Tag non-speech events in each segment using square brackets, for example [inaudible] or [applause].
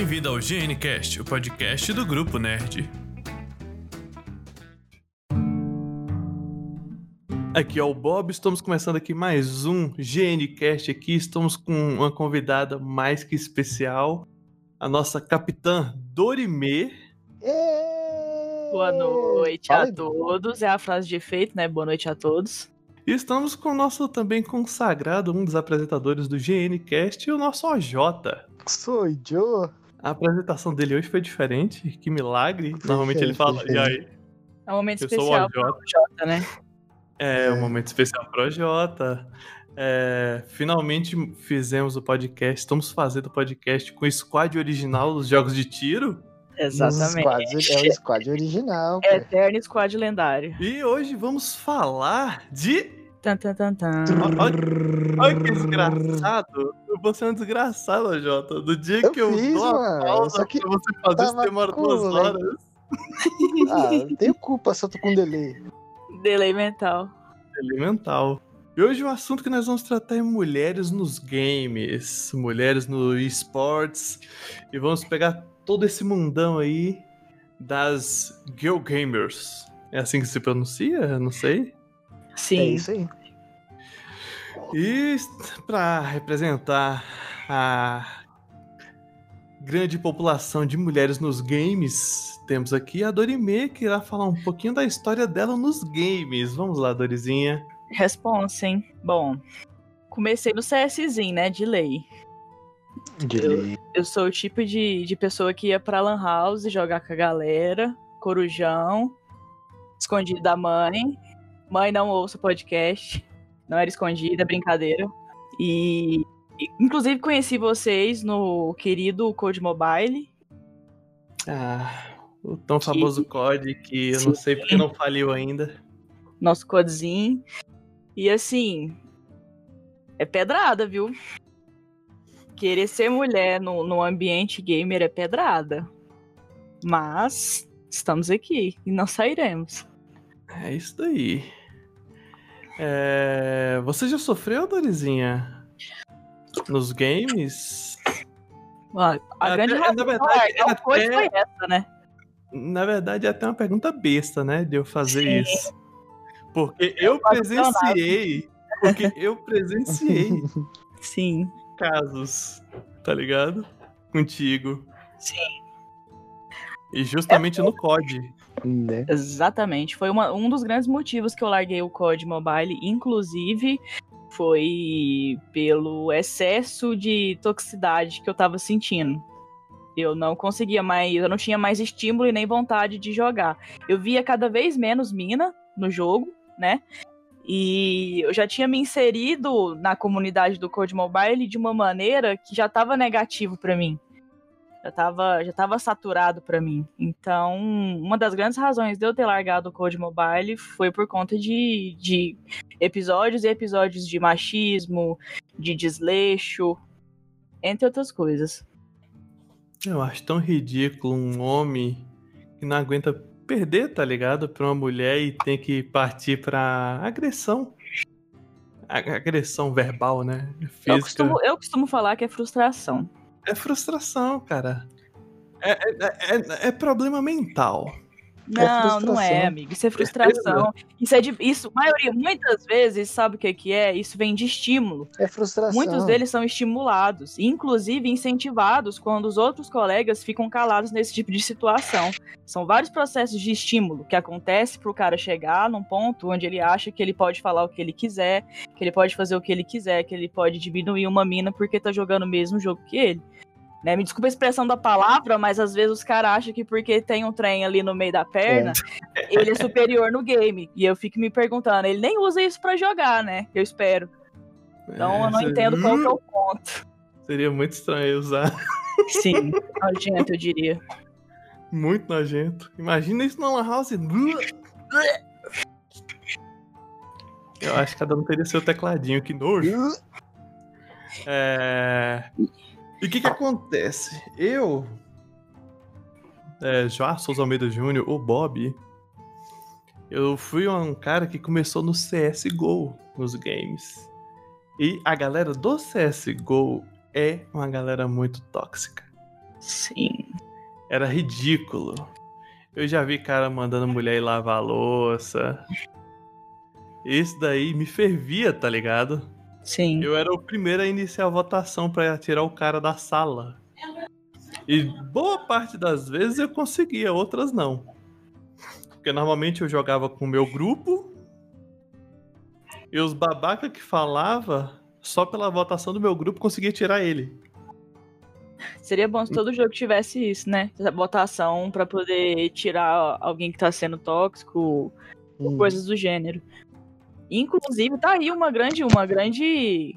Bem-vindo ao GNCast, o podcast do Grupo Nerd. Aqui é o Bob, estamos começando aqui mais um GNCast aqui, estamos com uma convidada mais que especial, a nossa capitã Dorime. Boa noite a todos, é a frase de efeito, né? Boa noite a todos. E estamos com o nosso também consagrado, um dos apresentadores do GNCast, o nosso OJ. Sou Joe. A apresentação dele hoje foi diferente, que milagre. Normalmente ele fala, e aí? É um momento Eu sou o especial OJ. pro Jota, né? É, um momento especial pro OJ. É, finalmente fizemos o podcast, estamos fazendo o podcast com o squad original dos jogos de tiro. Exatamente. Squad, é o [laughs] squad original. pô. Eterno Squad lendário. E hoje vamos falar de. Tan, tan, tan, tan. Olha que desgraçado! Você é um desgraçado, Jota. Do dia Eu que eu fiz, dou a pausa só que pra você fazer isso demora duas lei. horas. [laughs] Ah, não tenho culpa se eu tô com delay. Delay mental. Elemental. E hoje o assunto que nós vamos tratar é mulheres nos games, mulheres no esportes. E vamos pegar todo esse mundão aí das Girl Gamers. É assim que se pronuncia? Não sei. Sim. É isso aí. E para representar a grande população de mulheres nos games, temos aqui a Dorime, que irá falar um pouquinho da história dela nos games. Vamos lá, Dorizinha. Responsa, hein? Bom, comecei no CSzinho, né? De lei. Delay. Eu sou o tipo de, de pessoa que ia pra Lan House jogar com a galera, corujão, escondido da mãe. Mãe, não ouça o podcast. Não era escondida, brincadeira. E, inclusive, conheci vocês no querido Code Mobile. Ah, o tão famoso COD que eu não sei porque não faliu ainda. nosso codezinho. E assim, é pedrada, viu? Querer ser mulher no, no ambiente gamer é pedrada. Mas estamos aqui e não sairemos. É isso daí. É, Você já sofreu, Dorizinha? Nos games? Ó, A Até- grande na verdade, é, até- foi essa, né? Na verdade, é até uma pergunta besta, né? De eu fazer Sim. isso. Porque eu apaixonado. presenciei. Porque eu presenciei [laughs] Sim, casos, tá ligado? Contigo. sim. E justamente no COD. Né? Exatamente. Foi uma- um dos grandes motivos que eu larguei o COD Mobile, inclusive foi pelo excesso de toxicidade que eu tava sentindo. Eu não conseguia mais, eu não tinha mais estímulo e nem vontade de jogar. Eu via cada vez menos mina no jogo, né? E eu já tinha me inserido na comunidade do Code Mobile de uma maneira que já tava negativo pra mim já tava, já tava saturado pra mim. Então, uma das grandes razões de eu ter largado o Code Mobile foi por conta de, de episódios e episódios de machismo, de desleixo, entre outras coisas. Eu acho tão ridículo um homem que não aguenta perder, tá ligado? Pra uma mulher e tem que partir pra agressão. Agressão verbal, né? Eu Física. costumo, eu costumo falar que é frustração. É frustração, cara. É, é- é- é problema mental. Não, não é, frustração. amigo. Isso é frustração. Isso é de. Isso, maioria, muitas vezes, sabe o que, que é? Isso vem de estímulo. É frustração. Muitos deles são estimulados, inclusive incentivados quando os outros colegas ficam calados nesse tipo de situação. São vários processos de estímulo que acontece para o cara chegar num ponto onde ele acha que ele pode falar o que ele quiser, que ele pode fazer o que ele quiser, que ele pode diminuir uma mina porque tá jogando o mesmo jogo que ele. Né? Me desculpa a expressão da palavra, mas às vezes os caras acham que porque tem um trem ali no meio da perna, ele é superior no game. E eu fico me perguntando, ele nem usa isso pra jogar, né? Eu espero. Então É, eu não seria- entendo qual que é o ponto. Seria muito estranho usar. Sim, nojento, eu diria. Muito nojento. Imagina isso numa house. Eu acho que cada um teria seu tecladinho, que nojo. [laughs] É... E o que que acontece? Eu, é, João Souza Almeida Júnior, o Bob, eu fui um cara que começou no CSGO, nos games. E a galera do CSGO é uma galera muito tóxica. Sim. Era ridículo. Eu já vi cara mandando mulher ir lavar a louça. Isso daí me fervia, tá ligado? Sim. Eu era o primeiro a iniciar a votação pra tirar o cara da sala. E boa parte das vezes eu conseguia, outras não. Porque normalmente eu jogava com o meu grupo. E os babaca que falava, só pela votação do meu grupo conseguia tirar ele. Seria bom se todo jogo tivesse isso, né? Essa votação pra poder tirar alguém que tá sendo tóxico, Hum. coisas do gênero. Inclusive, tá aí uma grande, uma grande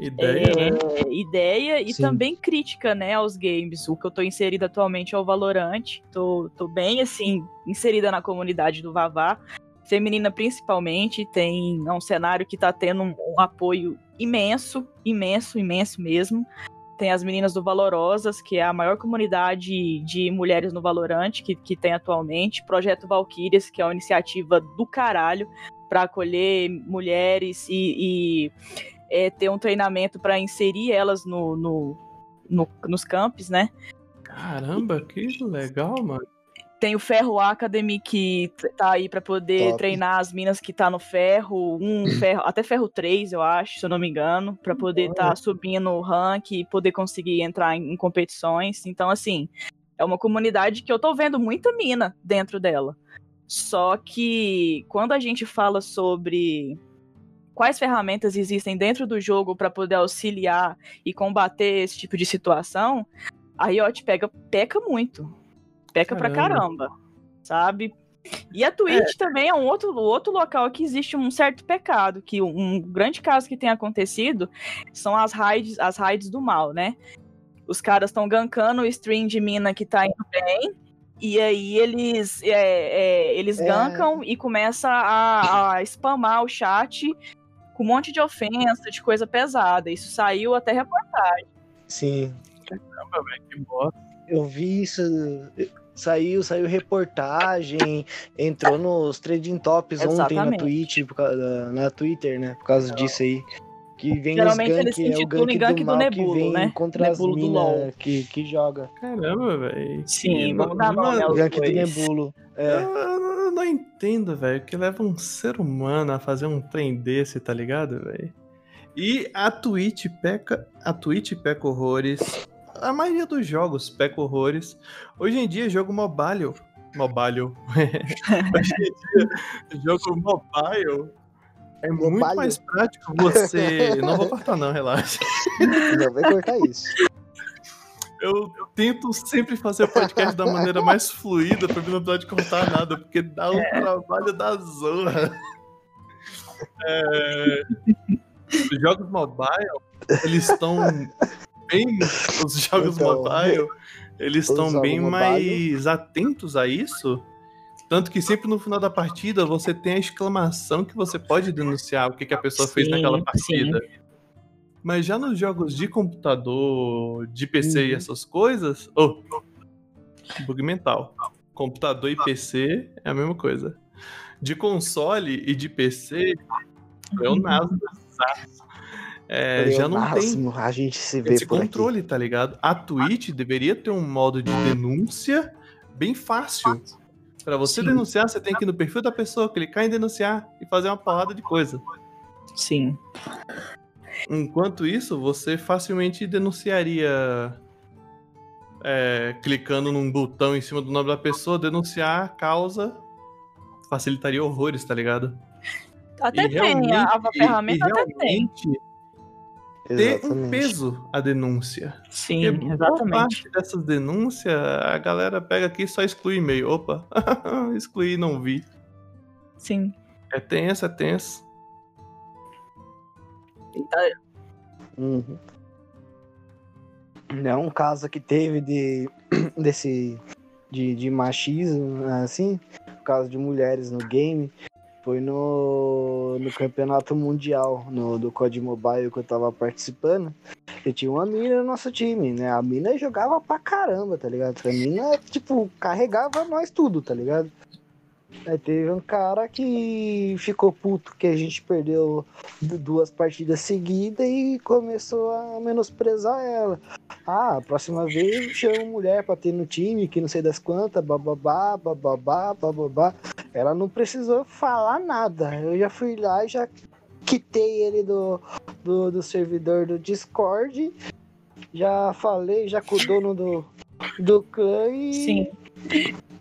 Ideia, é, né? ideia e Sim. também crítica, né, aos games. O que eu tô inserida atualmente é o Valorant. Tô, tô bem, assim, inserida na comunidade do Vavá. Feminina principalmente, tem é um cenário que tá tendo um, um apoio imenso, imenso, imenso mesmo. Tem as meninas do Valorosas, que é a maior comunidade de mulheres no Valorant que, que tem atualmente. Projeto Valkyrias, que é uma iniciativa do caralho para acolher mulheres e, e é, ter um treinamento para inserir elas no, no, no- nos campos, né? Caramba, que legal, mano. Tem o Ferro Academy que tá aí para poder Top. treinar as minas que tá no ferro, um [clears throat] ferro, até ferro 3, eu acho, se eu não me engano, para poder estar tá subindo o rank e poder conseguir entrar em, em competições. Então, assim, é uma comunidade que eu tô vendo muita mina dentro dela. Só que quando a gente fala sobre quais ferramentas existem dentro do jogo para poder auxiliar e combater esse tipo de situação, a Riot pega, peca muito. Peca pra Caramba. caramba, sabe? E a Twitch também é um outro, outro local que existe um certo pecado, que um grande caso que tem acontecido são as raids, as raids do mal, né? Os caras estão gankando o stream de mina que tá indo bem, e aí eles, é, é, eles É. gankam e começa a, a spamar o chat com um monte de ofensa, de coisa pesada. Isso saiu até reportagem. Sim. Caramba, velho, que bosta. Eu vi isso. Saiu, saiu reportagem, entrou nos trending tops ontem na Exatamente. Twitch, causa- na Twitter, né? Por causa disso aí. Que vem Geralmente gank, eles se é o intitulam em gank do do mal Nebulo, que vem né? contra Nebulo as do LoL. que, que joga. Caramba, velho. Sim, vamos dar Mano, aos Gank do. Nebulo. É. Eu não entendo, velho, que leva um ser humano a fazer um trem desse, tá ligado, velho? E a Twitch peca, a Twitch peca horrores. A maioria dos jogos peca horrores. Hoje em dia, jogo mobile, mobile. [laughs] Hoje em dia, jogo mobile é muito Mobile? mais prático você. [laughs] Não vou cortar não, relaxa. Não vai cortar isso. Eu tento sempre fazer o podcast da maneira mais fluida pra mim não precisar de cortar nada, porque dá um trabalho da zorra. É, Os jogos mobile, eles estão bem. Os [laughs] jogos Então, mobile, eles estão bem mobile- mais atentos a isso. Tanto que sempre no final da partida você tem a exclamação que você pode denunciar o que, que a pessoa fez Sim, naquela partida. Mas já nos jogos de computador, de PC e Uhum. essas coisas. Oh, bug mental. Computador e PC é a mesma coisa. De console e de PC é o Nasdaq. É, já não tem Máximo, a gente se vê esse por aqui. controle, tá ligado? A Twitch deveria ter um modo de denúncia bem fácil. Pra você Sim. denunciar, você tem que ir no perfil da pessoa, clicar em denunciar e fazer uma porrada de coisa. Sim. Enquanto isso, você facilmente denunciaria. é, clicando num botão em cima do nome da pessoa, denunciar a causa facilitaria horrores, tá ligado? Até E tem, a, ferramenta e até tem. Ter um Exatamente. peso a denúncia. Sim, Porque boa exatamente. parte dessas denúncias, a galera pega aqui e só exclui e-mail. Opa, [laughs] excluí, não vi. Sim. É tenso, é tenso. Uhum. É um caso que teve de [clears throat] desse de, de machismo, assim, por causa de mulheres no game. Foi no, no campeonato mundial no, do COD Mobile que eu tava participando. E tinha uma mina no nosso time, né? A mina jogava pra caramba, tá ligado? A mina, tipo, carregava nós tudo, tá ligado? Aí teve um cara que ficou puto que a gente perdeu duas partidas seguidas e começou a menosprezar ela. Ah, próxima vez chama mulher pra ter no time, que não sei das quantas, bababá, bababá, bababá. Ela não precisou falar nada. Eu já fui lá e já quitei ele do, do, do servidor do Discord. Já falei, já com o dono do, do clã e. Sim.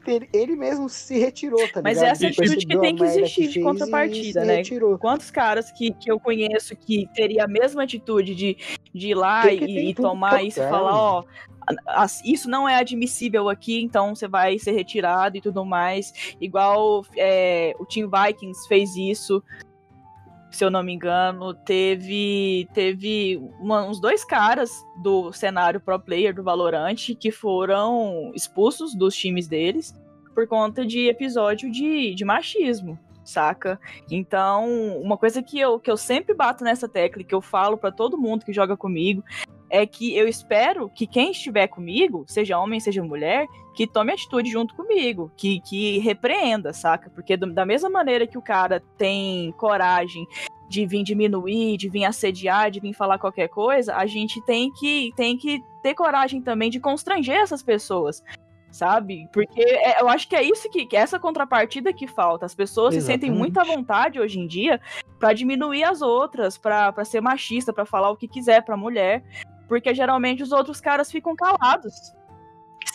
Ele, ele mesmo se retirou, tá Mas ligado? essa é Depois atitude que tem que existir de fez contrapartida, né? Retirou. Quantos caras que, que eu conheço que teria a mesma atitude de, de ir lá Tem e, e tomar isso e falar, né? ó, isso não é admissível aqui, então você vai ser retirado e tudo mais. Igual é, o Team Vikings fez isso, se eu não me engano. Teve, teve uma- uns dois caras do cenário pro player do Valorant que foram expulsos dos times deles por conta de episódio de, de machismo. Saca? Então, uma coisa que eu, que eu sempre bato nessa tecla que eu falo pra todo mundo que joga comigo é que eu espero que quem estiver comigo, seja homem, seja mulher, que tome atitude junto comigo, que, que repreenda, saca? Porque do- da mesma maneira que o cara tem coragem de vir diminuir, de vir assediar, de vir falar qualquer coisa, a gente tem que, tem que ter coragem também de constranger essas pessoas. Sabe? Porque é- eu acho que é isso que, que é essa contrapartida que falta. As pessoas se sentem Exatamente. muito à vontade hoje em dia pra diminuir as outras, pra ser machista, pra falar o que quiser pra mulher, porque geralmente os outros caras ficam calados.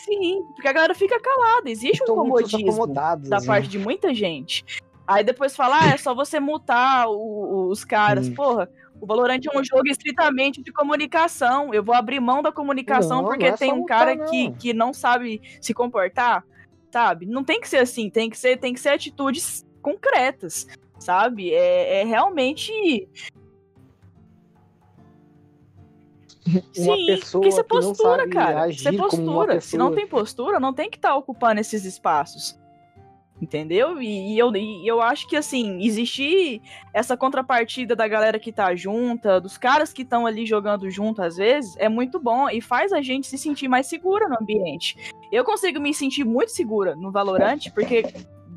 Sim, porque a galera fica calada. Existe um comodismo da né? parte de muita gente. Aí depois fala, ah, é só você mutar o- o- os caras. Sim. Porra, o Valorant é um jogo estritamente de comunicação. Eu vou abrir mão da comunicação Não, porque não é tem um mutar, cara não. que, que não sabe se comportar, sabe? Não tem que ser assim, tem que ser, tem que ser atitudes concretas, sabe? É, é realmente. [laughs] Uma Sim, pessoa porque isso é que não postura, sabe cara. Isso é postura. Se não tem postura, não tem que estar ocupando esses espaços. Entendeu? E, e eu, e eu acho que, assim, existir essa contrapartida da galera que tá junta, dos caras que estão ali jogando junto às vezes, é muito bom e faz a gente se sentir mais segura no ambiente. Eu consigo me sentir muito segura no Valorant, porque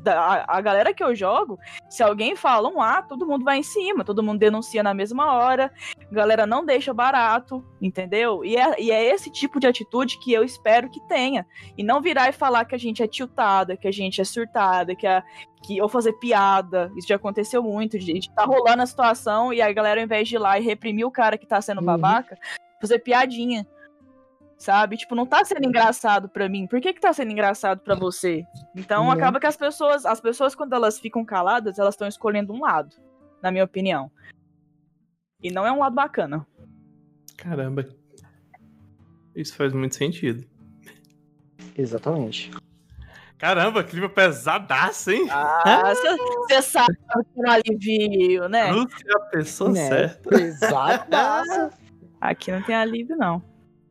da- a, galera que eu jogo, se alguém fala um A, todo mundo vai em cima, todo mundo denuncia na mesma hora, a galera não deixa barato, entendeu? E é, e é esse tipo de atitude que eu espero que tenha. E não virar e falar que a gente é tiltada, que a gente é surtada, que, a, que ou fazer piada. Isso já aconteceu muito, de tá rolando a situação e a galera, ao invés de ir lá e reprimir o cara que tá sendo Uhum. babaca, fazer piadinha. Sabe? Tipo, não tá sendo engraçado pra mim. Por que que tá sendo engraçado pra você? Então Uhum. acaba que as pessoas, as pessoas quando elas ficam caladas, elas estão escolhendo um lado, na minha opinião. E não é um lado bacana. Caramba. Isso faz muito sentido. Exatamente. Caramba, clima pesadaço, hein? Ah, você sabe que não alivio, né? Lúcia é a pessoa Né? certa. Exato. [laughs] Aqui não tem alívio, não.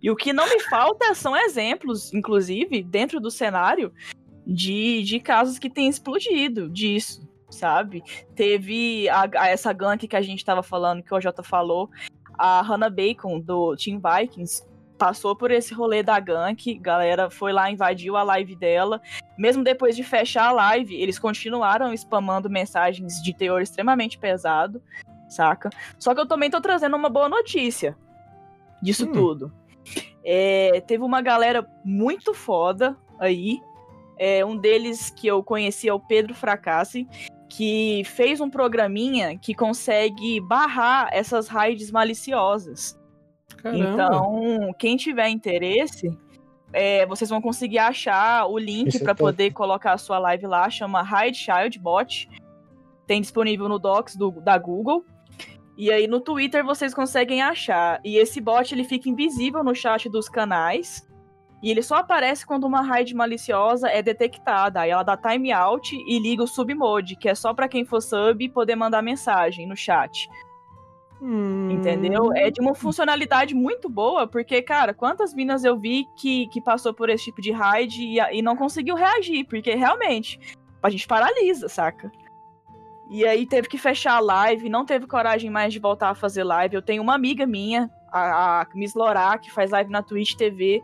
E o que não me falta são exemplos, inclusive, dentro do cenário, de, de casos que têm explodido disso, sabe? Teve a, a- essa gank que a gente tava falando, que o OJ falou, a Hannah Bacon, do Team Vikings, passou por esse rolê da gank, galera foi lá, invadiu a live dela. Mesmo depois de fechar a live, eles continuaram spamando mensagens de teor extremamente pesado, saca? Só que eu também tô trazendo uma boa notícia disso Hum. tudo. É, teve uma galera muito foda aí. É, um deles que eu conheci é o Pedro Fracassi, que fez um programinha que consegue barrar essas raids maliciosas. Caramba. Então, quem tiver interesse, é, vocês vão conseguir achar o link para poder colocar a sua live lá, chama Hide Child Bot. Tem disponível no Docs do- da Google. E aí no Twitter vocês conseguem achar. E esse bot ele fica invisível no chat dos canais. E ele só aparece quando uma raid maliciosa é detectada. Aí ela dá timeout e liga o submode, que é só para quem for sub poder mandar mensagem no chat. Hum. Entendeu? É de uma funcionalidade muito boa, porque, cara, quantas minas eu vi que, que passou por esse tipo de raid e, e não conseguiu reagir, porque realmente a gente paralisa, saca? E aí teve que fechar a live, não teve coragem mais de voltar a fazer live. Eu tenho uma amiga minha, a, a Miss Lorá, que faz live na Twitch TV.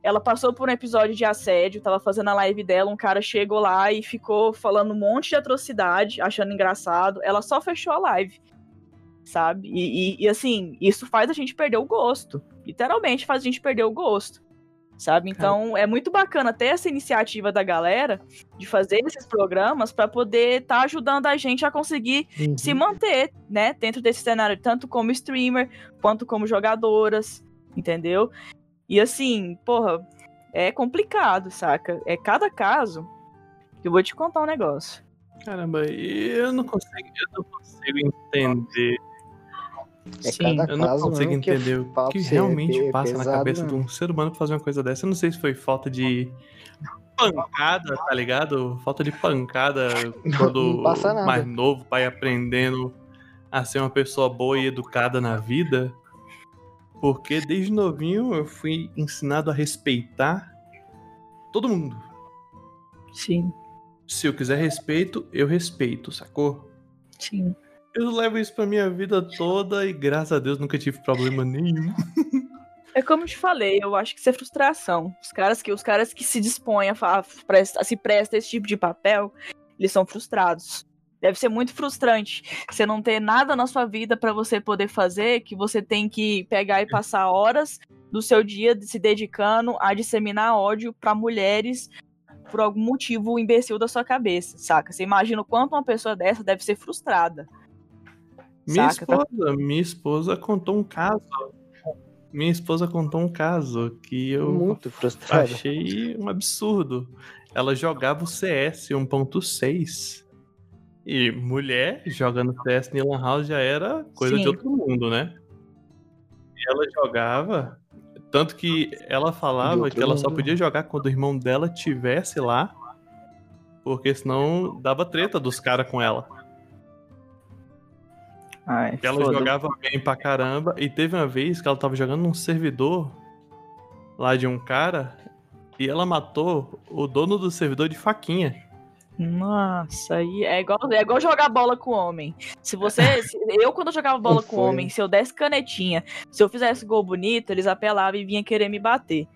ela passou por um episódio de assédio, tava fazendo a live dela, um cara chegou lá e ficou falando um monte de atrocidade, achando engraçado. Ela só fechou a live, sabe? E, e, e assim, isso faz a gente perder o gosto. Literalmente faz a gente perder o gosto sabe? Então é muito bacana ter essa iniciativa da galera de fazer esses programas para poder estar tá ajudando a gente a conseguir uhum. se manter, né, dentro desse cenário, tanto como streamer quanto como jogadoras, entendeu? E assim, porra, é complicado, saca? É cada caso. Eu vou te contar um negócio. Caramba, eu não consigo, eu não consigo entender é Sim, eu não consigo entender o que realmente é passa pesado, na cabeça não. de um ser humano pra fazer uma coisa dessa. Eu não sei se foi falta de pancada, tá ligado? Falta de pancada [laughs] quando mais novo, pai aprendendo a ser uma pessoa boa e educada na vida. Porque desde novinho eu fui ensinado a respeitar todo mundo. Sim. Se eu quiser respeito, eu respeito, sacou? Sim. Eu levo isso pra minha vida toda e graças a Deus nunca tive problema nenhum. É como eu te falei, eu acho que isso é frustração. Os caras que, os caras que se dispõem a, a, se prestar esse tipo de papel, eles são frustrados. Deve ser muito frustrante você não ter nada na sua vida para você poder fazer, que você tem que pegar e passar horas do seu dia se dedicando a disseminar ódio para mulheres por algum motivo imbecil da sua cabeça, saca? Você imagina o quanto uma pessoa dessa deve ser frustrada. Minha Saca, tá? esposa, tá? minha esposa contou um caso. Minha esposa contou um caso que eu Muito frustrado. achei um absurdo. Ela jogava o CS 1.6. E mulher jogando CS em Lan House já era coisa Sim. de outro mundo, né? E ela jogava. Tanto que ela falava que ela só podia jogar quando o irmão dela tivesse lá. Porque senão dava treta dos caras com ela. Ai, ela foda. jogava bem pra caramba. E teve uma vez que ela tava jogando num servidor lá de um cara e ela matou o dono do servidor de faquinha. Nossa, aí é igual, é igual jogar bola com homem. Se você. [laughs] se, eu, quando eu jogava bola com homem, se eu desse canetinha, se eu fizesse gol bonito, eles apelavam e vinham querer me bater.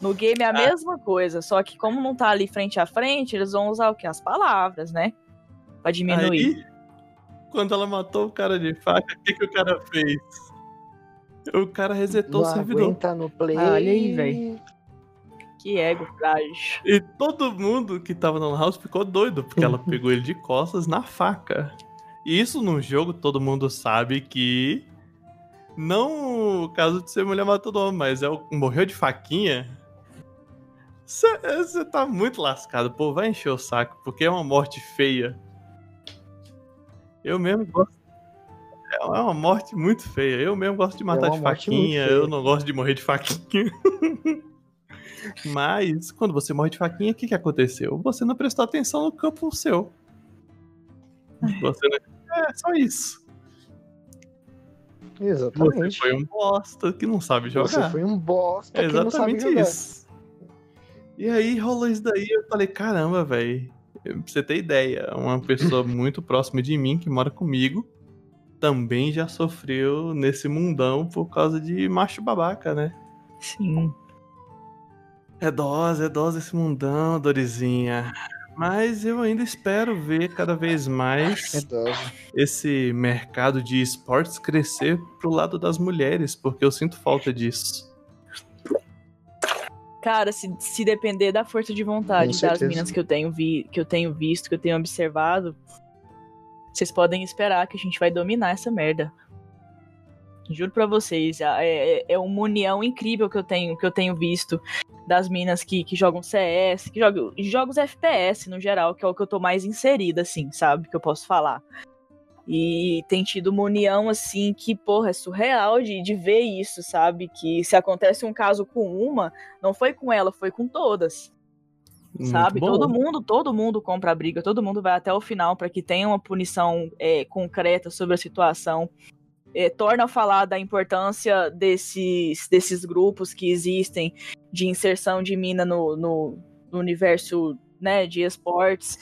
No game é a ah. mesma coisa, só que como não tá ali frente a frente, eles vão usar o que? As palavras, né? Pra diminuir. Aí, quando ela matou o cara de faca, o que, que o cara fez? O cara resetou Não o servidor. no play. Ah, olha aí, velho. Que ego frágil. E todo mundo que tava no house ficou doido, porque ela pegou ele de costas na faca. E isso num jogo todo mundo sabe que. Não o caso de ser mulher matou homem, mas é o morreu de faquinha. Você tá muito lascado, pô, vai encher o saco, porque é uma morte feia. Eu mesmo gosto. É uma morte muito feia. Eu mesmo gosto de matar é de faquinha. Eu não gosto de morrer de faquinha. [laughs] Mas, quando você morre de faquinha, o que, que aconteceu? Você não prestou atenção no campo seu. Você não... É só isso. Exatamente. Você foi um bosta que não sabe jogar. Você foi um bosta é exatamente isso. E aí rolou isso daí, eu falei, caramba, velho. Pra você ter ideia, uma pessoa [clears throat] muito próxima de mim, que mora comigo, também já sofreu nesse mundão por causa de macho babaca, né? Sim. É dose, é dose esse mundão, Dorizinha. Mas eu ainda espero ver cada vez mais é esse mercado de esportes crescer pro lado das mulheres, porque eu sinto falta disso. Cara, se, se depender da força de vontade das minas que eu tenho vi, que eu tenho visto, que eu tenho observado, vocês podem esperar que a gente vai dominar essa merda. Juro pra vocês, é, é, é uma união incrível que eu tenho, que eu tenho visto das minas que, que jogam CS, que jogam jogos FPS no geral, que é o que eu tô mais inserida, assim, sabe? Que eu posso falar. E tem tido uma união, assim, que, porra, é surreal de, de ver isso, sabe? Que se acontece um caso com uma, não foi com ela, foi com todas. Muito sabe? Bom. Todo mundo, todo mundo compra a briga, todo mundo vai até o final para que tenha uma punição é, concreta sobre a situação. É, torna a falar da importância desses, desses grupos que existem de inserção de mina no, no, no universo né, de esportes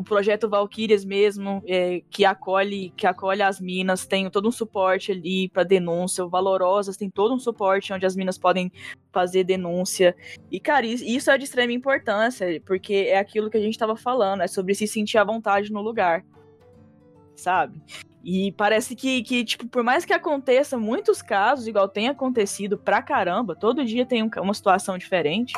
o projeto Valkyrias mesmo, é, que acolhe que acolhe as minas, tem todo um suporte ali para denúncia. O Valorosas tem todo um suporte onde as minas podem fazer denúncia. E, cara, isso é de extrema importância, porque é aquilo que a gente estava falando, é sobre se sentir à vontade no lugar. Sabe? E parece que, que, tipo, por mais que aconteça muitos casos, igual tem acontecido pra caramba, todo dia tem um, uma situação diferente.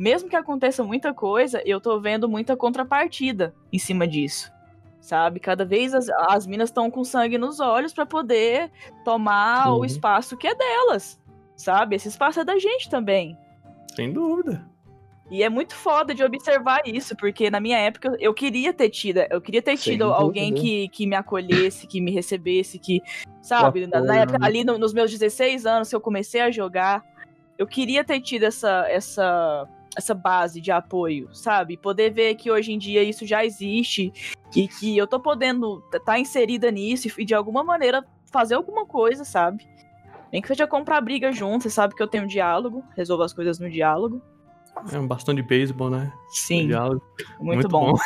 Mesmo que aconteça muita coisa, eu tô vendo muita contrapartida em cima disso. Sabe? Cada vez as, as minas estão com sangue nos olhos para poder tomar Sim. o espaço que é delas. Sabe? Esse espaço é da gente também. Sem dúvida. E é muito foda de observar isso, porque na minha época eu queria ter tido, eu queria ter tido alguém que, que me acolhesse, que me recebesse, que, sabe, na, na, época, né? ali no, nos meus 16 anos que eu comecei a jogar, eu queria ter tido essa, essa, essa base de apoio, sabe? Poder ver que hoje em dia isso já existe e que eu tô podendo estar tá inserida nisso e de alguma maneira fazer alguma coisa, sabe? Nem que seja comprar briga junto, você sabe que eu tenho diálogo, resolvo as coisas no diálogo. É um bastão de beisebol, né? Sim. Muito, muito, bom. bom.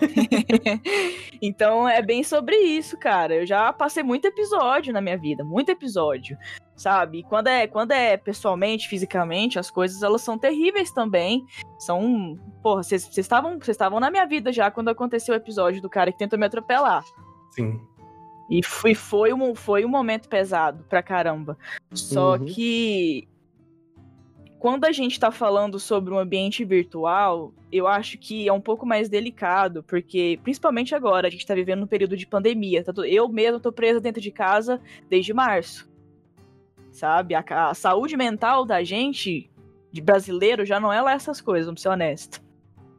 [laughs] então é bem sobre isso, cara. Eu já passei muito episódio na minha vida, muito episódio, sabe? E quando é, quando é pessoalmente, fisicamente, as coisas elas são terríveis também. São, porra, vocês estavam, vocês estavam na minha vida já quando aconteceu o episódio do cara que tentou me atropelar. Sim. E foi, foi, um, foi um momento pesado pra caramba. Só uhum. que quando a gente está falando sobre um ambiente virtual, eu acho que é um pouco mais delicado, porque, principalmente agora, a gente está vivendo um período de pandemia. Tá eu mesmo estou presa dentro de casa desde março. Sabe? A, a, saúde mental da gente, de brasileiro, já não é lá essas coisas, vamos ser honesto.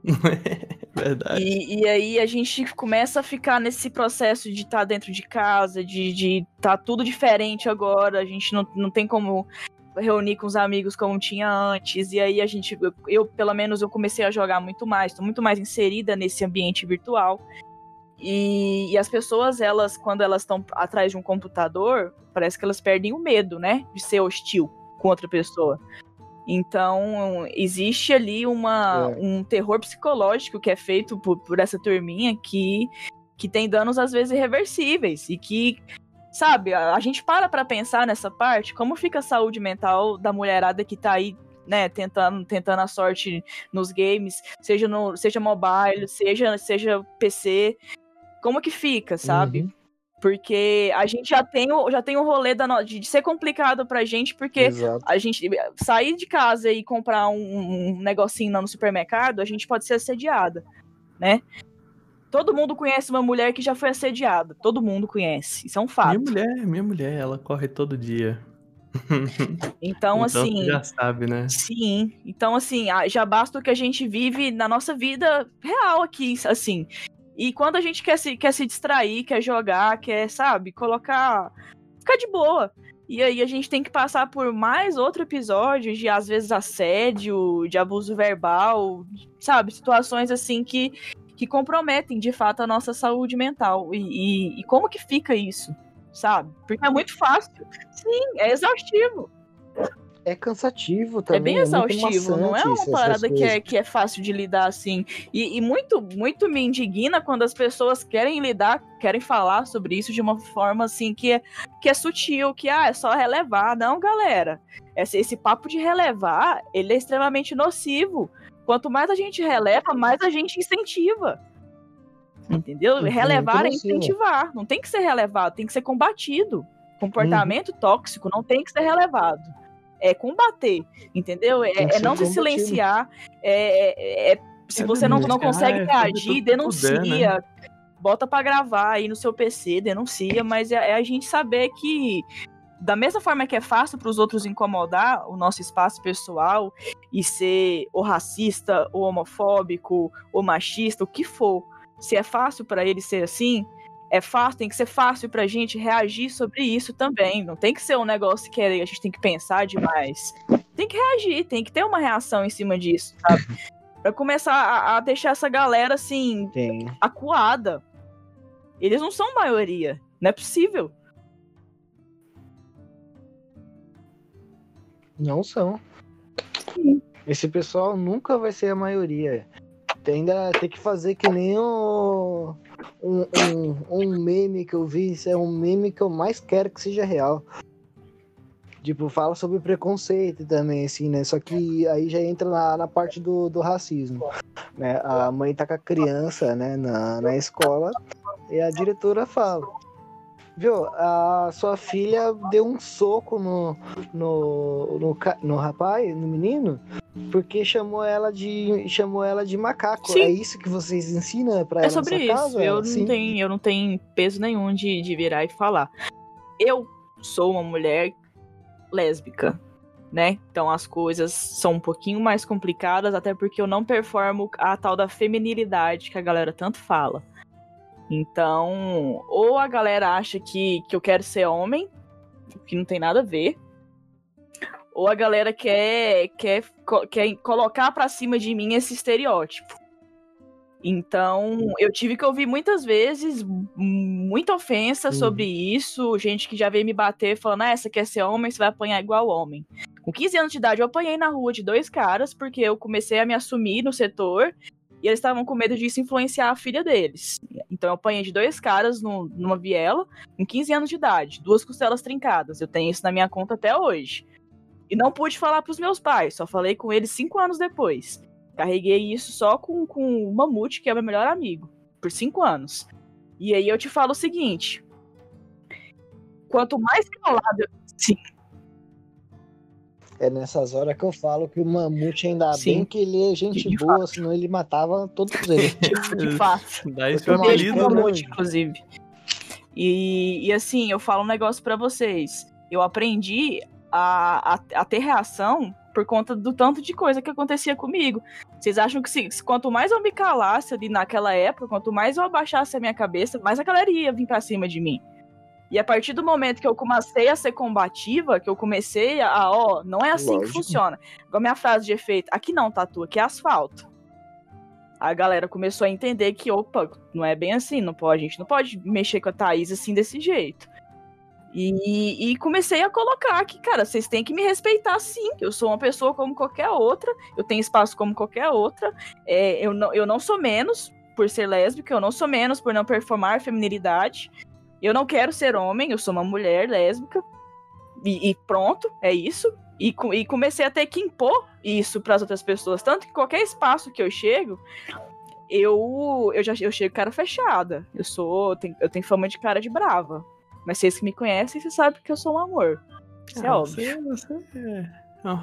[laughs] Verdade. E, e, aí a gente começa a ficar nesse processo de estar tá dentro de casa, de estar de tá tudo diferente agora, a gente não, não tem como reunir com os amigos como tinha antes. E aí a gente, eu, eu pelo menos, eu comecei a jogar muito mais, estou muito mais inserida nesse ambiente virtual. E, e as pessoas, elas, quando elas estão atrás de um computador, parece que elas perdem o medo, né? De ser hostil com outra pessoa. Então, existe ali uma, é. um terror psicológico que é feito por, por essa turminha que, que tem danos, às vezes, irreversíveis. E que sabe, a, a gente para pra pensar nessa parte, como fica a saúde mental da mulherada que tá aí né, tentando, tentando a sorte nos games, seja no, seja mobile, seja, seja PC. Como que fica, sabe? Uhum. Porque a gente já tem o, já tem o rolê da, de, de ser complicado pra gente, porque Exato. a gente sair de casa e comprar um, um negocinho no supermercado, a gente pode ser assediada, né? Todo mundo conhece uma mulher que já foi assediada. Todo mundo conhece. Isso é um fato. Minha mulher, minha mulher, ela corre todo dia. [laughs] Então, então assim. já sabe, né? Sim. Então, assim, já basta o que a gente vive na nossa vida real aqui, assim. E quando a gente quer se, quer se distrair, quer jogar, quer, sabe, colocar. ficar de boa. E aí a gente tem que passar por mais outro episódio de, às vezes, assédio, de abuso verbal, sabe? Situações assim que que comprometem de fato a nossa saúde mental. E, e, e como que fica isso, sabe? Porque é muito fácil. Sim, é exaustivo. É cansativo também. É bem é exaustivo, não é uma parada que é, que é fácil de lidar assim. E, e, muito, muito me indigna quando as pessoas querem lidar, querem falar sobre isso de uma forma assim que é, que é sutil, que ah, é só relevar. Não, galera. Esse, esse papo de relevar, ele é extremamente nocivo. Quanto mais a gente releva, mais a gente incentiva. Entendeu? Relevar é incentivar. Não tem que ser relevado, tem que ser combatido. Comportamento uhum. tóxico não tem que ser relevado. É combater, entendeu? É, é não se silenciar. É, é, é se é você não, não consegue reagir, denuncia. Poder, né? Bota para gravar aí no seu PC, denuncia, mas é, é a gente saber que da mesma forma que é fácil para os outros incomodar o nosso espaço pessoal e ser ou racista, ou homofóbico, ou machista, o que for, se é fácil para ele ser assim, é fácil, tem que ser fácil para a gente reagir sobre isso também. Não tem que ser um negócio que a gente tem que pensar demais. Tem que reagir, tem que ter uma reação em cima disso, sabe? [laughs] Pra começar a, a deixar essa galera assim, Sim. acuada. Eles não são maioria. Não é possível. Não são. Esse pessoal nunca vai ser a maioria. ainda tem que fazer que nem um, um, um meme que eu vi. Isso é um meme que eu mais quero que seja real. Tipo, fala sobre preconceito também, assim, né? Só que aí já entra na, na parte do, do racismo. Né? A mãe tá com a criança, né, na, na escola, e a diretora fala. Viu, a sua filha deu um soco no, no, no, no rapaz, no menino, porque chamou ela de chamou ela de macaco. Sim. É isso que vocês ensinam pra ela É sobre isso. casa? eu, não tenho, eu não tenho peso nenhum de, de virar e falar. Eu sou uma mulher lésbica, né? Então as coisas são um pouquinho mais complicadas, até porque eu não performo a tal da feminilidade que a galera tanto fala. Então, ou a galera acha que, que eu quero ser homem, que não tem nada a ver, ou a galera quer, quer, quer colocar pra cima de mim esse estereótipo. Então, eu tive que ouvir muitas vezes muita ofensa Uhum. sobre isso, gente que já veio me bater falando, ah, você quer ser homem, você vai apanhar igual homem. Com 15 anos de idade, eu apanhei na rua de dois caras, porque eu comecei a me assumir no setor, e eles estavam com medo disso influenciar a filha deles. Então, eu apanhei de dois caras no- numa viela, com 15 anos de idade, duas costelas trincadas. Eu tenho isso na minha conta até hoje. E não pude falar pros meus pais, só falei com eles cinco anos depois. Carreguei isso só com, com o Mamute, que é meu melhor amigo, por cinco anos. E aí eu te falo o seguinte: quanto mais calado eu. Sim, É nessas horas que eu falo que o mamute ainda Sim. bem que ele é gente De boa, senão ele matava todos eles. de, [laughs] de fato. [laughs] Dá beijo apelido, pro grande. né? Mamute, inclusive. E, e assim, eu falo um negócio pra vocês. Eu aprendi a, a, a ter reação por conta do tanto de coisa que acontecia comigo. Vocês acham que se, se- quanto mais eu me calasse ali naquela época, quanto mais eu abaixasse a minha cabeça, mais a galera ia vir pra cima de mim. E a partir do momento que eu comecei a ser combativa, que eu comecei a, ó, não é assim que Lógico. funciona. Igual a minha frase de efeito, aqui não, tatu, aqui é asfalto. A galera começou a entender que, opa, não é bem assim, não pode, a gente não pode mexer com a Thaís assim desse jeito. E, e comecei a colocar que, cara, vocês têm que me respeitar sim, que eu sou uma pessoa como qualquer outra, eu tenho espaço como qualquer outra, é, eu, não, eu não sou menos por ser lésbica, eu não sou menos por não performar feminilidade, eu não quero ser homem, eu sou uma mulher lésbica, e, e pronto, é isso. E, e comecei a ter que impor isso para as outras pessoas, tanto que qualquer espaço que eu chego, eu, eu já eu chego cara fechada. Eu sou, eu tenho, eu tenho fama de cara de brava. Mas vocês que me conhecem, vocês sabem que eu sou um amor. Isso é Ah, óbvio. Você, você é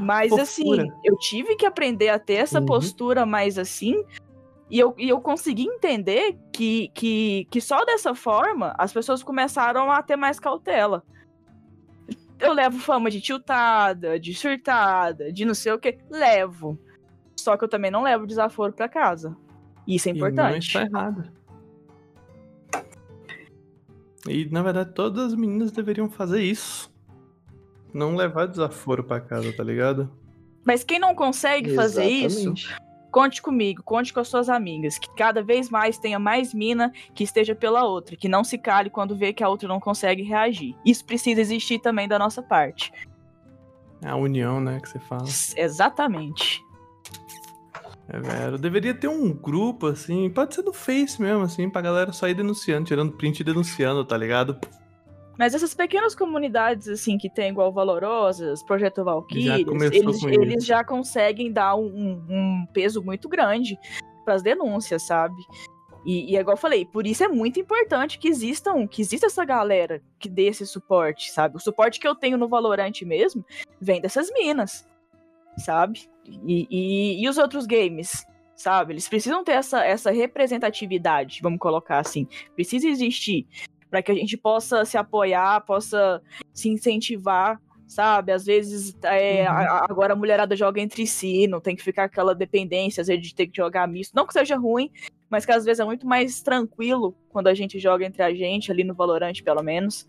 Mas fofura. assim, eu tive que aprender a ter essa Uhum. postura mais assim. E eu, e eu consegui entender que, que, que só dessa forma as pessoas começaram a ter mais cautela. Eu levo fama de tiltada, de surtada, de não sei o que. Levo. Só que eu também não levo desaforo pra casa. Isso é E não importante. está errado. E na verdade todas as meninas deveriam fazer isso. Não levar desaforo pra casa, tá ligado? Mas quem não consegue fazer isso, Exatamente. Conte comigo, conte com as suas amigas, que cada vez mais tenha mais mina que esteja pela outra, que não se cale quando vê que a outra não consegue reagir. Isso precisa existir também da nossa parte. É a união, né, que você fala. Exatamente. É, velho. Deveria ter um grupo, assim, pode ser no Face mesmo, assim, pra galera só ir denunciando, tirando print e denunciando, tá ligado? Mas essas pequenas comunidades, assim, que tem igual Valorosas, Projeto Valkyrias, começou eles, eles já conseguem dar um, um- peso muito grande pras denúncias, sabe? E, e é igual eu falei, por isso é muito importante que existam, que exista essa galera que dê esse suporte, sabe? O suporte que eu tenho no Valorant mesmo vem dessas minas, sabe? E, e, e os outros games, sabe? Eles precisam ter essa, essa representatividade, vamos colocar assim. Precisa existir para que a gente possa se apoiar, possa se incentivar, sabe? Às vezes, é, Uhum. a- agora a mulherada joga entre si, não tem que ficar aquela dependência, às vezes, de ter que jogar misto. Não que seja ruim, mas que às vezes é muito mais tranquilo quando a gente joga entre a gente, ali no Valorant, pelo menos.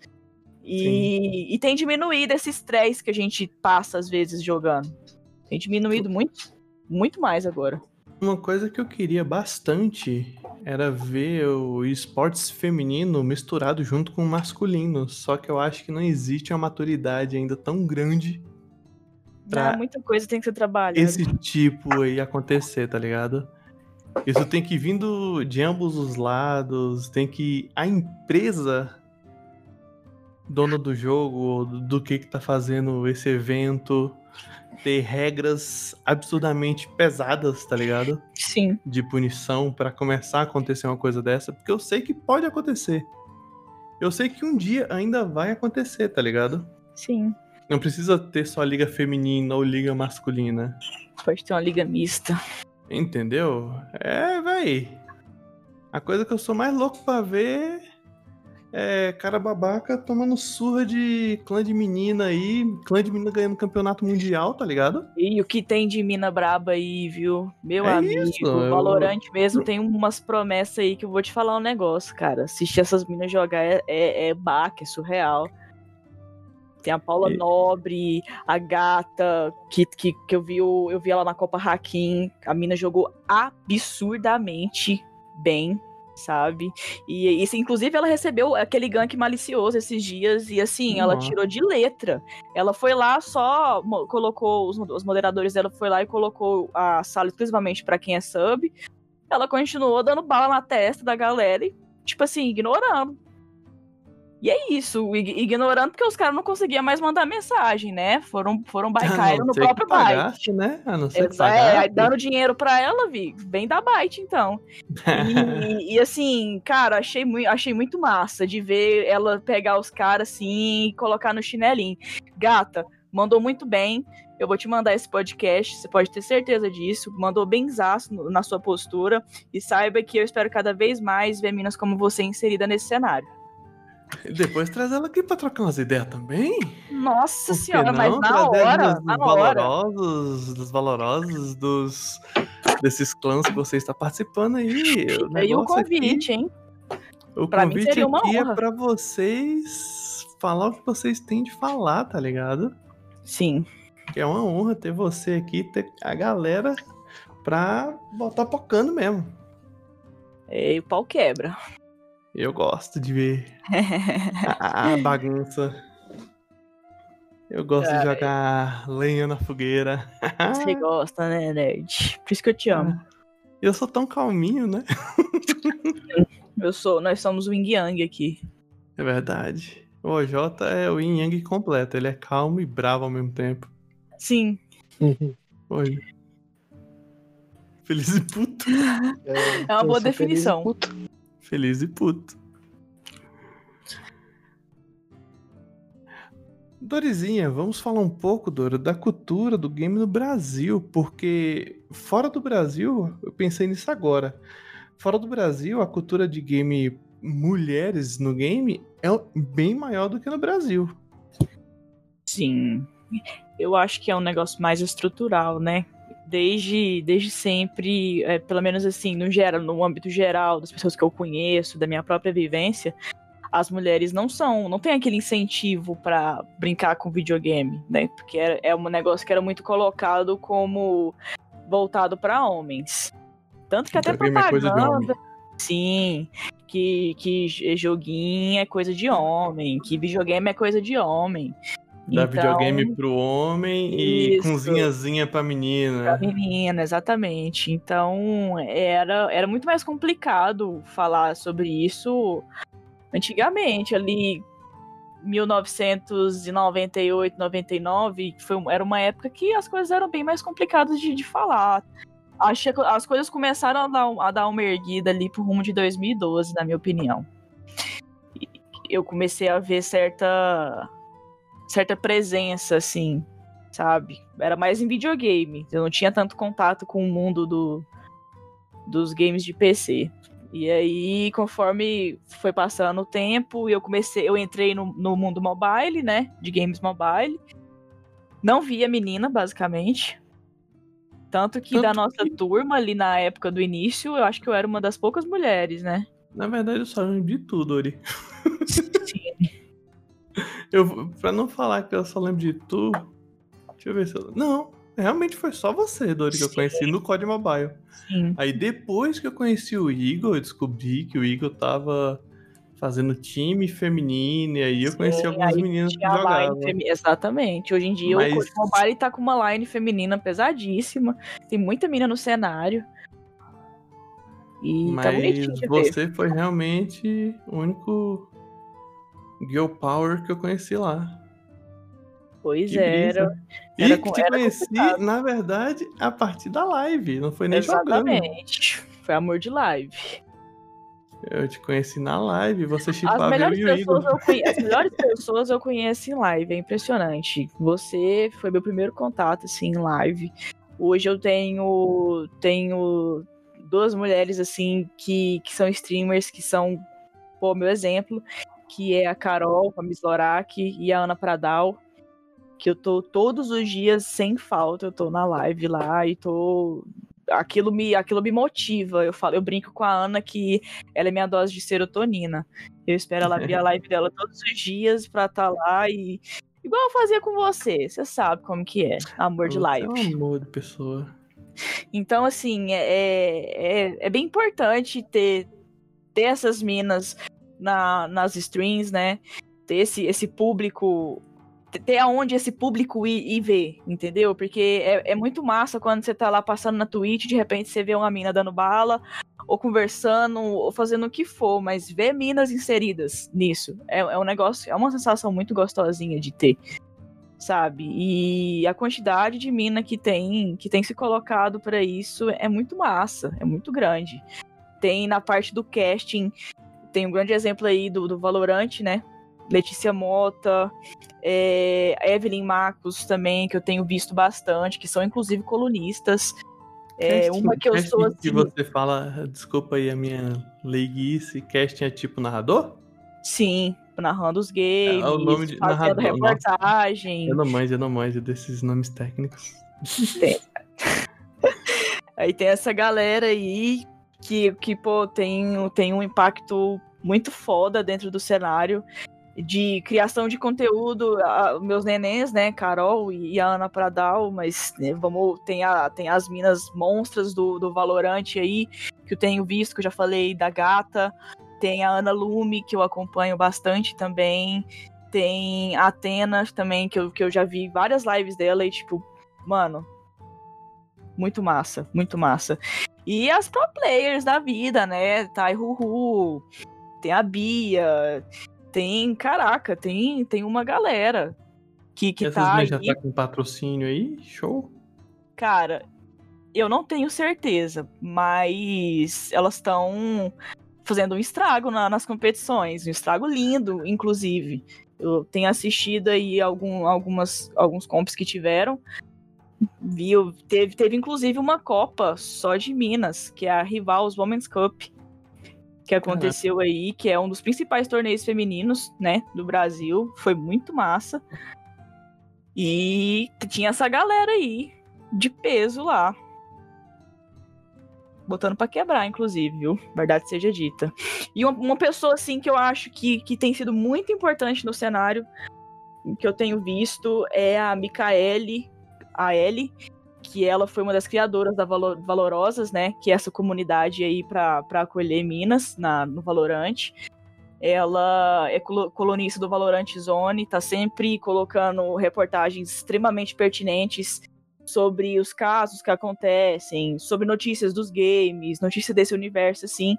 E, e tem diminuído esse estresse que a gente passa, às vezes, jogando. Tem diminuído muito, muito mais agora. Uma coisa que eu queria bastante era ver o esportes feminino misturado junto com o masculino. Só que eu acho que não existe uma maturidade ainda tão grande Pra muita coisa tem que ser trabalhada. esse tipo aí acontecer, tá ligado? Isso tem que vir do, de ambos os lados, tem que a empresa dona do jogo, do, do que que tá fazendo esse evento, ter regras absurdamente pesadas, tá ligado? Sim. De punição pra começar a acontecer uma coisa dessa, porque eu sei que pode acontecer. Eu sei que um dia ainda vai acontecer, tá ligado? Sim. Não precisa ter só liga feminina ou liga masculina. Pode ter uma liga mista. Entendeu? É, véi. A coisa que eu sou mais louco pra ver é cara babaca tomando surra de clã de menina aí, clã de menina ganhando campeonato mundial, tá ligado? E o que tem de mina braba aí, viu? Meu É amigo, isso, o eu- Valorant mesmo tem umas promessas aí que eu vou te falar um negócio, cara. Assistir essas minas jogar é, é, é baque, é surreal. Tem a Paula E- Nobre, a gata, que, que, que eu, vi, eu vi ela na Copa Hakim. A mina jogou absurdamente bem, sabe? E isso, inclusive, ela recebeu aquele gank malicioso esses dias, e assim, ela Nossa. tirou de letra. Ela foi lá só colocou os, os moderadores dela foi lá e colocou a sala exclusivamente pra quem é sub. Ela continuou dando bala na testa da galera e tipo assim, ignorando. E é isso, ig- ignorando porque os caras não conseguiam mais mandar mensagem, né? Foram foram by A caíram não no próprio byte. né? A não ser que Exa- é, dando dinheiro pra ela, vi, bem da byte então. E, [laughs] e, assim, cara, achei, mui- achei muito massa de ver ela pegar os caras assim e colocar no chinelinho. Gata, mandou muito bem. Eu vou te mandar esse podcast, você pode ter certeza disso. Mandou benzaço no- na sua postura. E saiba que eu espero cada vez mais ver minas como você inserida nesse cenário. E Depois traz ela aqui pra trocar umas ideias também. Nossa senhora, mas na hora, minas na dos hora. valorosos, dos valorosos, dos desses clãs que você está participando aí. O Aí o negócio aqui- convite, hein? o pra mim convite seria uma aqui é honra. pra vocês falar o que vocês têm de falar, tá ligado? Sim. Que é uma honra ter você aqui, ter a galera pra botar pocando mesmo. E o pau quebra. Eu gosto de ver a, a [laughs] bagunça. Eu gosto de Ai. jogar lenha na fogueira. Você [laughs] gosta, né, nerd? Por isso que eu te amo. Eu sou tão calminho, né? [laughs] Eu sou, nós somos o Yin Yang aqui. É verdade. O OJ é o Yin Yang completo. Ele é calmo e bravo ao mesmo tempo. Sim. Oi. Feliz e puto. É uma eu boa e definição. Feliz e puto. Dorizinha, vamos falar um pouco, Dora, da cultura do game no Brasil, porque fora do Brasil, eu pensei nisso agora. Fora do Brasil, a cultura de game mulheres no game é bem maior do que no Brasil. Sim. Eu acho que é um negócio mais estrutural, né? Desde, desde sempre, é, pelo menos assim, no, geral, no âmbito geral, das pessoas que eu conheço, da minha própria vivência, as mulheres não são, não tem aquele incentivo pra brincar com videogame, né? Porque era, é um negócio que era muito colocado como voltado pra homens. Tanto que até é propaganda. Sim, que, que joguinho é coisa de homem, que videogame é coisa de homem. Dá Então, videogame pro homem e Isso. cozinhazinha pra menina. Pra menina, exatamente. Então, era, era muito mais complicado falar sobre isso antigamente, ali 1998, 99, que foi, era uma época que as coisas eram bem mais complicadas de, de falar. Acho que as coisas começaram a dar, a dar uma erguida ali pro rumo de 2012, na minha opinião. Eu comecei a ver certa certa presença, assim, sabe? Era mais em videogame. Eu não tinha tanto contato com o mundo do, dos games de PC. E aí, conforme foi passando o tempo, eu comecei, eu entrei no, no mundo mobile, né? De games mobile. Não via menina, basicamente. Tanto que Tanto da nossa que- turma ali na época do início, eu acho que eu era uma das poucas mulheres, né? Na verdade, eu só lembro de tudo, Ori. Sim. Eu, pra não falar que eu só lembro de tu, deixa eu ver se eu. Não, realmente foi só você, Dori, que eu conheci no Código Mobile. Sim. Aí depois que eu conheci o Igor, eu descobri que o Igor tava fazendo time feminino, e aí eu conheci Sim, algumas aí meninas que jogavam. femi- Exatamente. Hoje em dia Mas- o Code Mobile tá com uma line feminina pesadíssima. Tem muita mina no cenário. E tá Mas ver. você foi realmente o único Girl Power que eu conheci lá. Pois Que era. brisa. E Era que te era conheci, complicado. na verdade, a partir da live. Não foi nem jogando. Exatamente. Foi amor de live. Eu te conheci na live, você As chipava eu melhores, pessoas eu conhe... As melhores pessoas eu conheço em live, é impressionante. Você foi meu primeiro contato, assim, em live. Hoje eu tenho, tenho duas mulheres, assim, que, que são streamers, que são, pô, meu exemplo, que é a Carol, a Miss Lorak e a Ana Pradal, que eu tô todos os dias, sem falta, eu tô na live lá e tô... Aquilo me, aquilo me motiva. Eu falo, eu brinco com a Ana que ela é minha dose de serotonina. Eu espero ela abrir a [laughs] live dela todos os dias pra estar lá e. Igual eu fazia com você, você sabe como que é, amor de live. É um amor de pessoa. Então, assim, é, é, é bem importante ter, ter essas minas na, nas streams, né? Ter esse, esse público. Ter aonde esse público ir, ir ver, entendeu? Porque é, é muito massa quando você tá lá passando na Twitch, de repente você vê uma mina dando bala, ou conversando, ou fazendo o que for, mas ver minas inseridas nisso é, é um negócio, é uma sensação muito gostosinha de ter sabe? E a quantidade de mina que tem, que tem se colocado para isso é muito massa, é muito grande. Tem na parte do casting, tem um grande exemplo aí do, do Valorant, né? Letícia Mota, é, Evelyn Marcos também, que eu tenho visto bastante, que são inclusive colunistas. É, Casting- uma que eu sou assim. Que você fala, desculpa aí a minha leiguice, casting é tipo narrador? Sim, narrando os games, É, o nome de fazendo narrador, nossa. reportagem. Eu não manjo, eu não manjo desses nomes técnicos. [laughs] Aí tem essa galera aí que, que pô, tem, tem um impacto muito foda dentro do cenário de criação de conteúdo. a- meus nenéns, né, Carol e a Ana Pradal, mas né, vamos, tem, a, tem as minas monstras do, do Valorante aí, que eu tenho visto, que eu já falei, da Gata. Tem a Ana Lume, que eu acompanho bastante também. Tem a Atenas também, que eu, que eu já vi várias lives dela e, tipo, mano, muito massa, muito massa. E as pro players da vida, né? Tai Ruhu, tem a Bia, tem, caraca, tem, tem uma galera que, que Essas tá minhas já aí. tá com patrocínio aí? Show. Cara, eu não tenho certeza, mas elas estão fazendo um estrago na- nas competições, um estrago lindo, inclusive. Eu tenho assistido aí algum, algumas, alguns comps que tiveram. Viu? Teve, teve inclusive uma Copa só de Minas, que é a Rivals Women's Cup. Que aconteceu aí, que é um dos principais torneios femininos, né, do Brasil. Foi muito massa. E tinha essa galera aí, de peso lá. Botando pra quebrar, inclusive, viu? Verdade seja dita. E uma, uma pessoa, assim, que eu acho que, que tem sido muito importante no cenário, que eu tenho visto, é a Micaele, a Ellie, que ela foi uma das criadoras da Valor- Valorosas, né? Que é essa comunidade aí pra acolher Minas na, no Valorante. Ela é colunista do Valorant Zone, tá sempre colocando reportagens extremamente pertinentes sobre os casos que acontecem, sobre notícias dos games, notícias desse universo, assim.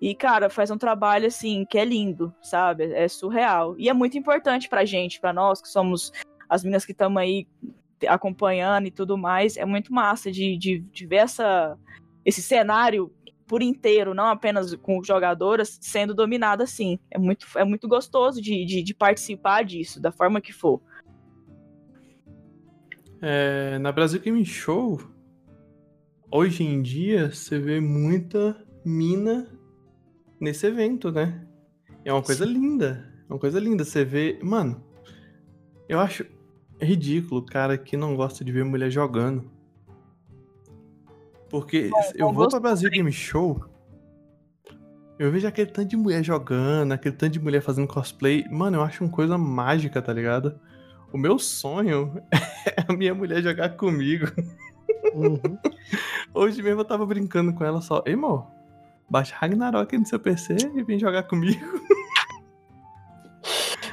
E, cara, faz um trabalho, assim, que é lindo, sabe? É surreal. E é muito importante pra gente, pra nós, que somos as meninas que estamos aí acompanhando e tudo mais. É muito massa de, de, de ver essa, esse cenário por inteiro, não apenas com jogadoras, sendo dominado assim. É muito, é muito gostoso de, de, de participar disso, da forma que for. É, na Brasil Game Show, hoje em dia, você vê muita mina nesse evento, né? É uma coisa linda. É uma coisa linda. Você vê. Mano, eu acho ridículo o cara que não gosta de ver mulher jogando. Porque eu bom vou gosto pra Brasil Game Show. Eu vejo aquele tanto de mulher jogando, aquele tanto de mulher fazendo cosplay. Mano, eu acho uma coisa mágica, tá ligado? O meu sonho [laughs] é a minha mulher jogar comigo. Uhum. [laughs] Hoje mesmo eu tava brincando com ela só. Ei, amor, baixa Ragnarok no seu PC e vem jogar comigo.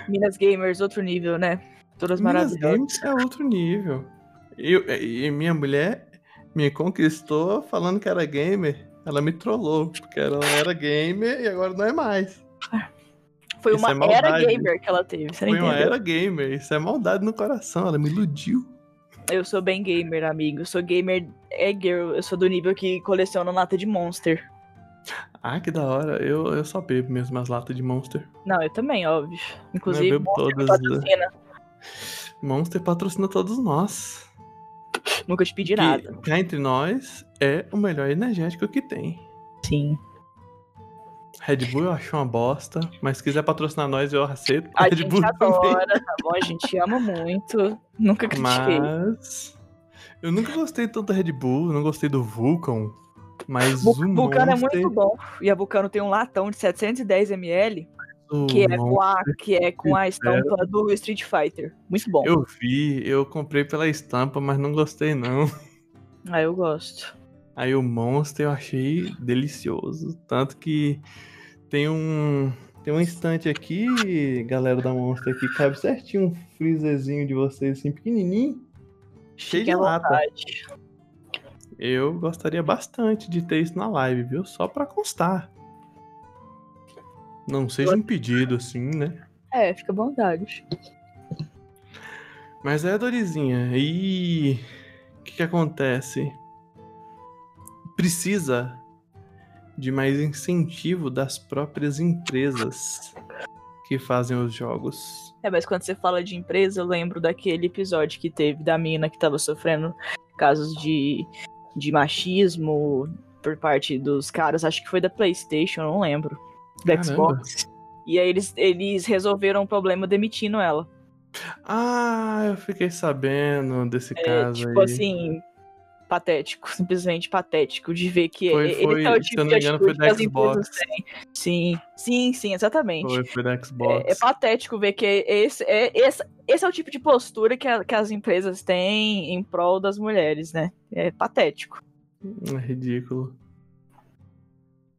Minas Gamers, outro nível, né? Todas Minas maravilhosas. Games é outro nível. Eu, e minha mulher me conquistou falando que era gamer. Ela me trollou, porque ela era gamer e agora não é mais. Foi Isso uma é maldade. era gamer que ela teve, você não Foi uma era gamer. Isso é maldade no coração. Ela me iludiu. Eu sou bem gamer, amigo. Eu sou gamer é girl. Eu sou do nível que coleciona lata de Monster. Ah, que da hora. Eu, eu só bebo mesmo as latas de Monster. Não, eu também, óbvio. Inclusive, Eu bebo todas, né? patrocina. Monster patrocina todos nós. Nunca te pedi Que, nada. cá entre nós, é o melhor energético que tem. Sim. Red Bull eu acho uma bosta, mas se quiser patrocinar nós, eu aceito. A Red gente Bull também. adora, tá bom? A gente ama muito. Nunca critiquei. Mas. Eu nunca gostei tanto da Red Bull, não gostei do Vulcan. Mas Bu- o Vulcano é Monster, muito bom. E a Vulcano tem um latão de 710ml o que é com a, que é com a estampa do Street Fighter. Muito bom. Eu vi, eu comprei pela estampa, mas não gostei não. Ah, eu gosto. Aí o Monster eu achei delicioso. Tanto que tem um. Tem um instante aqui, galera da Monster, que cabe certinho um freezerzinho de vocês, assim, pequenininho. Cheio de Fique à lata. vontade. Eu gostaria bastante de ter isso na live, viu? Só pra constar. Não seja um pedido, assim, né? É, fica à vontade. Mas é, Dorizinha, e o que, que acontece? Precisa de mais incentivo das próprias empresas que fazem os jogos. É, mas quando você fala de empresa, eu lembro daquele episódio que teve da mina que tava sofrendo casos de, de machismo por parte dos caras, acho que foi da PlayStation, não lembro. Caramba. Xbox. E aí eles, eles resolveram o problema demitindo ela. Ah, eu fiquei sabendo desse É, caso tipo aí. assim, patético, [laughs] simplesmente patético de ver que Foi- esse foi- é o tipo de engano, foi atitude da que as empresas Xbox. têm. Sim, sim, sim, exatamente. Foi, foi da Xbox. É, é patético ver que esse é, esse, esse é o tipo de postura que, a- que as empresas têm em prol das mulheres, né? É patético. É ridículo.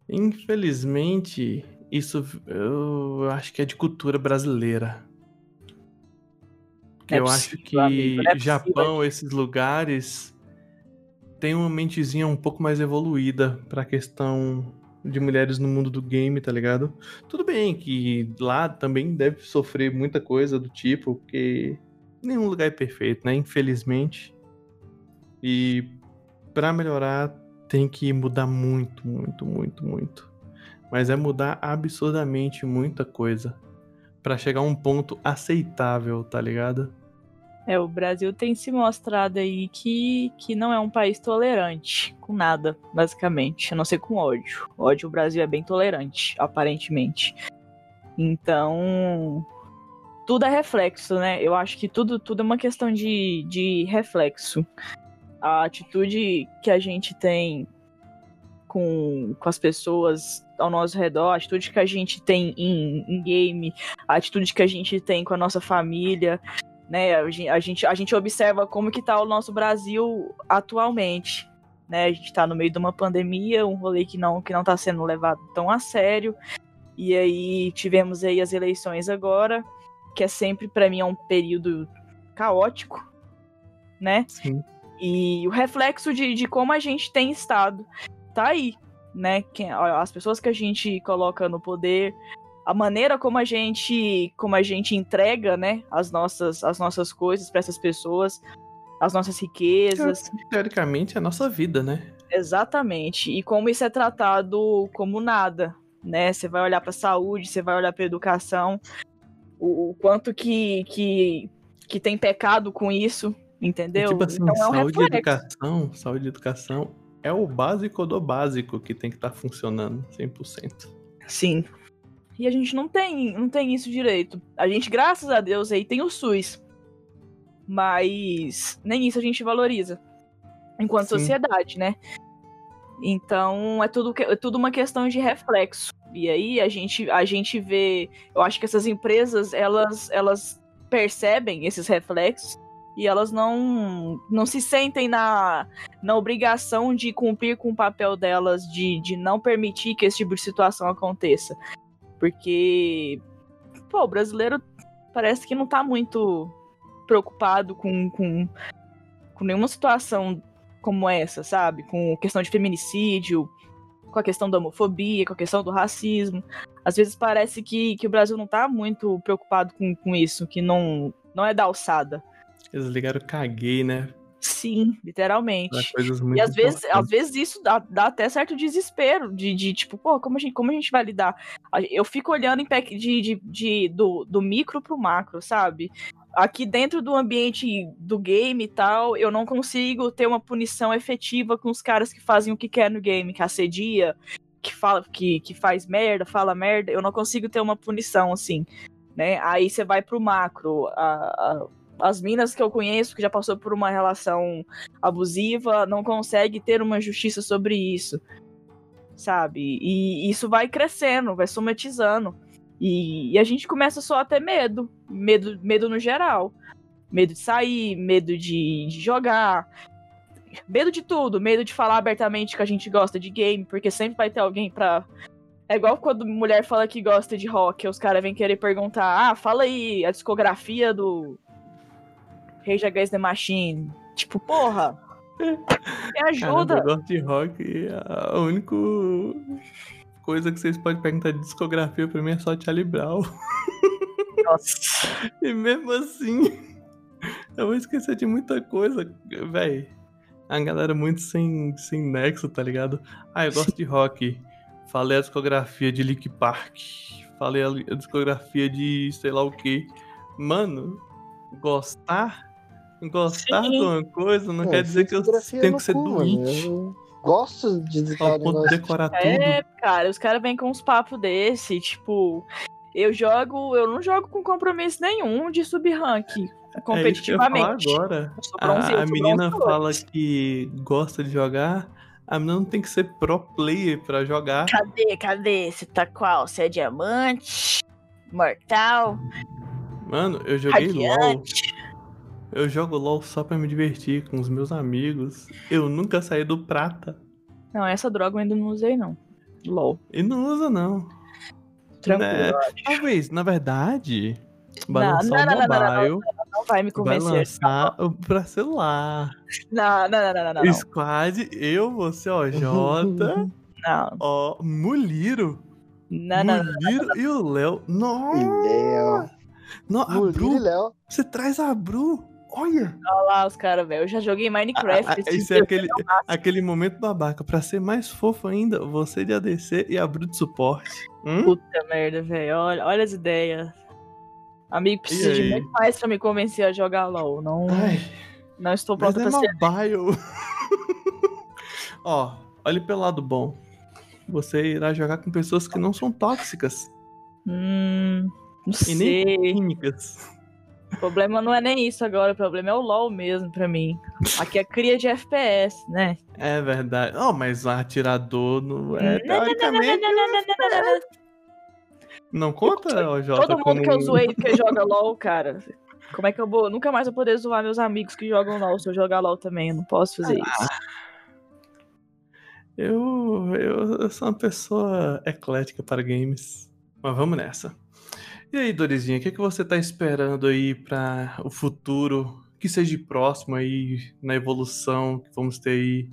Infelizmente, isso eu acho que é de cultura brasileira. É eu possível, acho que amigo, é possível. Japão, esses lugares, tem uma mentezinha um pouco mais evoluída pra questão de mulheres no mundo do game, tá ligado? Tudo bem que lá também deve sofrer muita coisa do tipo, porque nenhum lugar é perfeito, né? Infelizmente. E pra melhorar tem que mudar muito, muito, muito, muito. Mas é mudar absurdamente muita coisa Pra chegar a um ponto aceitável, tá ligado? É, o Brasil tem se mostrado aí que, que não é um país tolerante com nada, basicamente, a não ser com ódio. Ódio, o Brasil é bem tolerante, aparentemente. Então, tudo é reflexo, né? Eu acho que tudo, tudo é uma questão de, de reflexo. A atitude que a gente tem com, com as pessoas ao nosso redor, a atitude que a gente tem em, em game, a atitude que a gente tem com a nossa família, né? A gen- a gente, a gente observa como que tá o nosso Brasil atualmente. Né? A gente está no meio de uma pandemia, um rolê que não que não está sendo levado tão a sério. E aí tivemos aí as eleições agora, que é sempre para mim é um período caótico, né? Sim. E o reflexo de, de como a gente tem estado tá aí, né? Quem- As pessoas que a gente coloca no poder, a maneira como a gente como a gente entrega, né, as nossas as nossas coisas para essas pessoas, as nossas riquezas, Teoricamente é a nossa vida, né? exatamente. E como isso é tratado como nada, né? Você vai olhar para saúde, você vai olhar para educação, o, o quanto que, que que tem pecado com isso, entendeu? tipo assim, então é um saúde e reflexo. educação, saúde e educação é o básico do básico que tem que estar funcionando 100%. Sim. E a gente não tem, não tem isso direito. A gente, graças a Deus, aí tem o SUS. Mas nem isso a gente valoriza. Enquanto Sim. sociedade, né? Então é tudo, é tudo uma questão de reflexo. E aí a gente, a gente vê. Eu acho que essas empresas, elas, elas percebem esses reflexos e elas não, não se sentem na, na obrigação de cumprir com o papel delas de, de não permitir que esse tipo de situação aconteça. Porque, pô, o brasileiro parece que não tá muito preocupado com, com, com nenhuma situação como essa, sabe? Com questão de feminicídio, com a questão da homofobia, com a questão do racismo. Às vezes parece que, que o Brasil não tá muito preocupado com, com isso, que não, não é da alçada. Eles ligaram caguei, né? Sim, literalmente. E às vezes, às vezes isso dá, dá até certo desespero de, de tipo, pô, como a, gente, como a gente vai lidar? Eu fico olhando em pack de, de, de- do, do micro pro macro, sabe? Aqui dentro do ambiente do game e tal, eu não consigo ter uma punição efetiva com os caras que fazem o que quer no game, que assedia, que fala, que, que faz merda, fala merda. Eu não consigo ter uma punição assim, né? Aí você vai pro macro. a- a- as minas que eu conheço que já passou por uma relação abusiva não consegue ter uma justiça sobre isso, sabe? E isso vai crescendo, vai somatizando. E, e a gente começa só a ter medo, medo, medo no geral, medo de sair, medo de, de jogar, medo de tudo, medo de falar abertamente que a gente gosta de game, porque sempre vai ter alguém pra é igual quando mulher fala que gosta de rock, os caras vêm querer perguntar: ah, fala aí a discografia do Rage Against the Machine. Tipo, porra, me ajuda. eu gosto de rock e a única coisa que vocês podem perguntar de discografia pra mim é só Charlie Brown. Nossa. [laughs] E mesmo assim, eu vou esquecer de muita coisa, véi. A galera muito sem, sem nexo, tá ligado? Ah, eu gosto de rock. Falei a discografia de Lick Park. Falei a, a discografia de sei lá o que. Mano, gostar? Gostar Sim. de uma coisa não É, quer dizer que eu tenho no que ser cu, doente. Eu gosto de decorar tudo. É, cara, os caras vêm com uns papos desse, tipo, eu jogo, eu não jogo com compromisso nenhum de É eu ia falar competitivamente. agora. Bronze- eu A, a menina fala que gosta de jogar. A menina não tem que ser pro player pra jogar. Cadê, cadê? Você tá qual? Você é diamante? Mortal? Mano, eu joguei LOL. Radiante? Eu jogo LOL só pra me divertir com os meus amigos. Eu nunca saí do prata. Não, essa droga eu ainda não usei, não. LOL. E não usa, não. Tranquilo. Né? Talvez, na verdade, vai Não, lançar não, o não, não, não, não, mobile. Não vai me Vai convencer. lançar o pra celular. Não, não, não, não, não, não. Squad, eu, você, ó, Jota, Não, ó, Muliro. não, não, não. Muliro e o Léo. Nossa! Léo. Não, a e Bru, Léo. você traz a Bru. Olha! Olha lá os caras, velho. Eu já joguei Minecraft. Ah, ah, esse Isso é dia, aquele, aquele momento babaca. Pra ser mais fofo ainda, você de ADC e a Bru de suporte. Hum? Puta merda, velho. Olha, olha as ideias. Amigo, precisa E de muito mais pra me convencer a jogar LOL. Não, Ai, não estou mas pronta é pra ser. mobile. [laughs] Ó, olhe pelo lado bom. Você irá jogar com pessoas que não são tóxicas Hum, não e nem sei. O problema não é nem isso agora. O problema é o LOL mesmo pra mim. Aqui é cria de FPS, né? É verdade. Oh, mas o atirador não é, teoricamente, não conta, ó, Jota, Todo mundo que eu zoei que [laughs] joga LOL, cara. Como é que eu vou? Nunca mais vou poder zoar meus amigos que jogam LOL se eu jogar LOL também. Eu não posso fazer Ah, isso. Eu, eu, eu sou uma pessoa eclética para games. Mas vamos nessa. E aí, Dorizinha, o que, que você tá esperando aí para o futuro que seja próximo aí na evolução que vamos ter aí,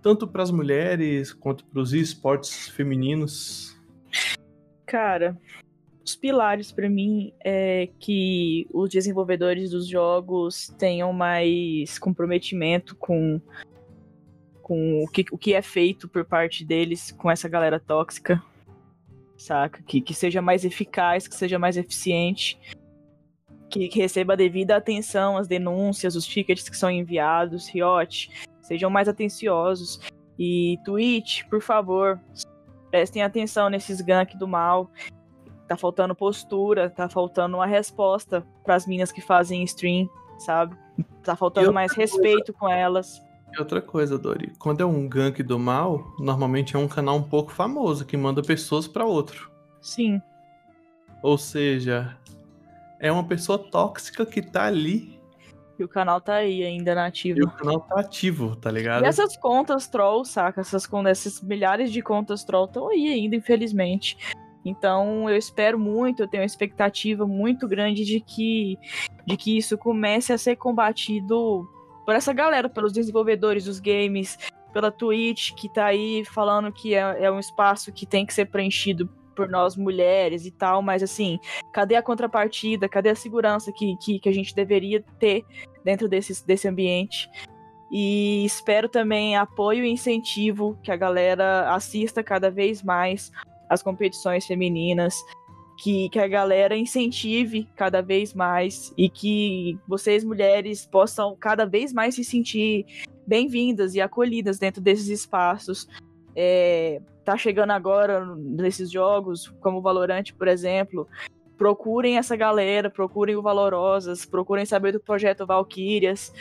tanto para as mulheres quanto para os esportes femininos? Cara, os pilares pra mim é que os desenvolvedores dos jogos tenham mais comprometimento com, com o, que, o que é feito por parte deles com essa galera tóxica, saca? Que, que seja mais eficaz, que seja mais eficiente, que, que receba a devida atenção as denúncias, os tickets que são enviados, Riot, sejam mais atenciosos. E Twitch, por favor, prestem atenção nesses gank do mal. Tá faltando postura, tá faltando uma resposta pras minas que fazem stream, sabe? Tá faltando mais respeito com elas. E outra coisa, Dori, quando é um gank do mal, normalmente é um canal um pouco famoso que manda pessoas para outro. Sim. Ou seja, é uma pessoa tóxica que tá ali E o canal tá aí ainda na ativa. e o canal tá ativo, tá ligado? E essas contas troll, saca? Essas, essas milhares de contas troll estão aí ainda, infelizmente. Então eu espero muito, eu tenho uma expectativa muito grande de que, de que isso comece a ser combatido por essa galera, pelos desenvolvedores dos games, pela Twitch, que tá aí falando que é, é um espaço que tem que ser preenchido por nós mulheres e tal, mas assim, cadê a contrapartida? Cadê a segurança que, que, que a gente deveria ter dentro desse, desse ambiente? E espero também apoio e incentivo que a galera assista cada vez mais as competições femininas, que, que a galera incentive cada vez mais e que vocês, mulheres, possam cada vez mais se sentir bem-vindas e acolhidas dentro desses espaços. É, tá chegando agora nesses jogos, como o Valorant, por exemplo, procurem essa galera, procurem o Valorosas, procurem saber do projeto Valkyrias,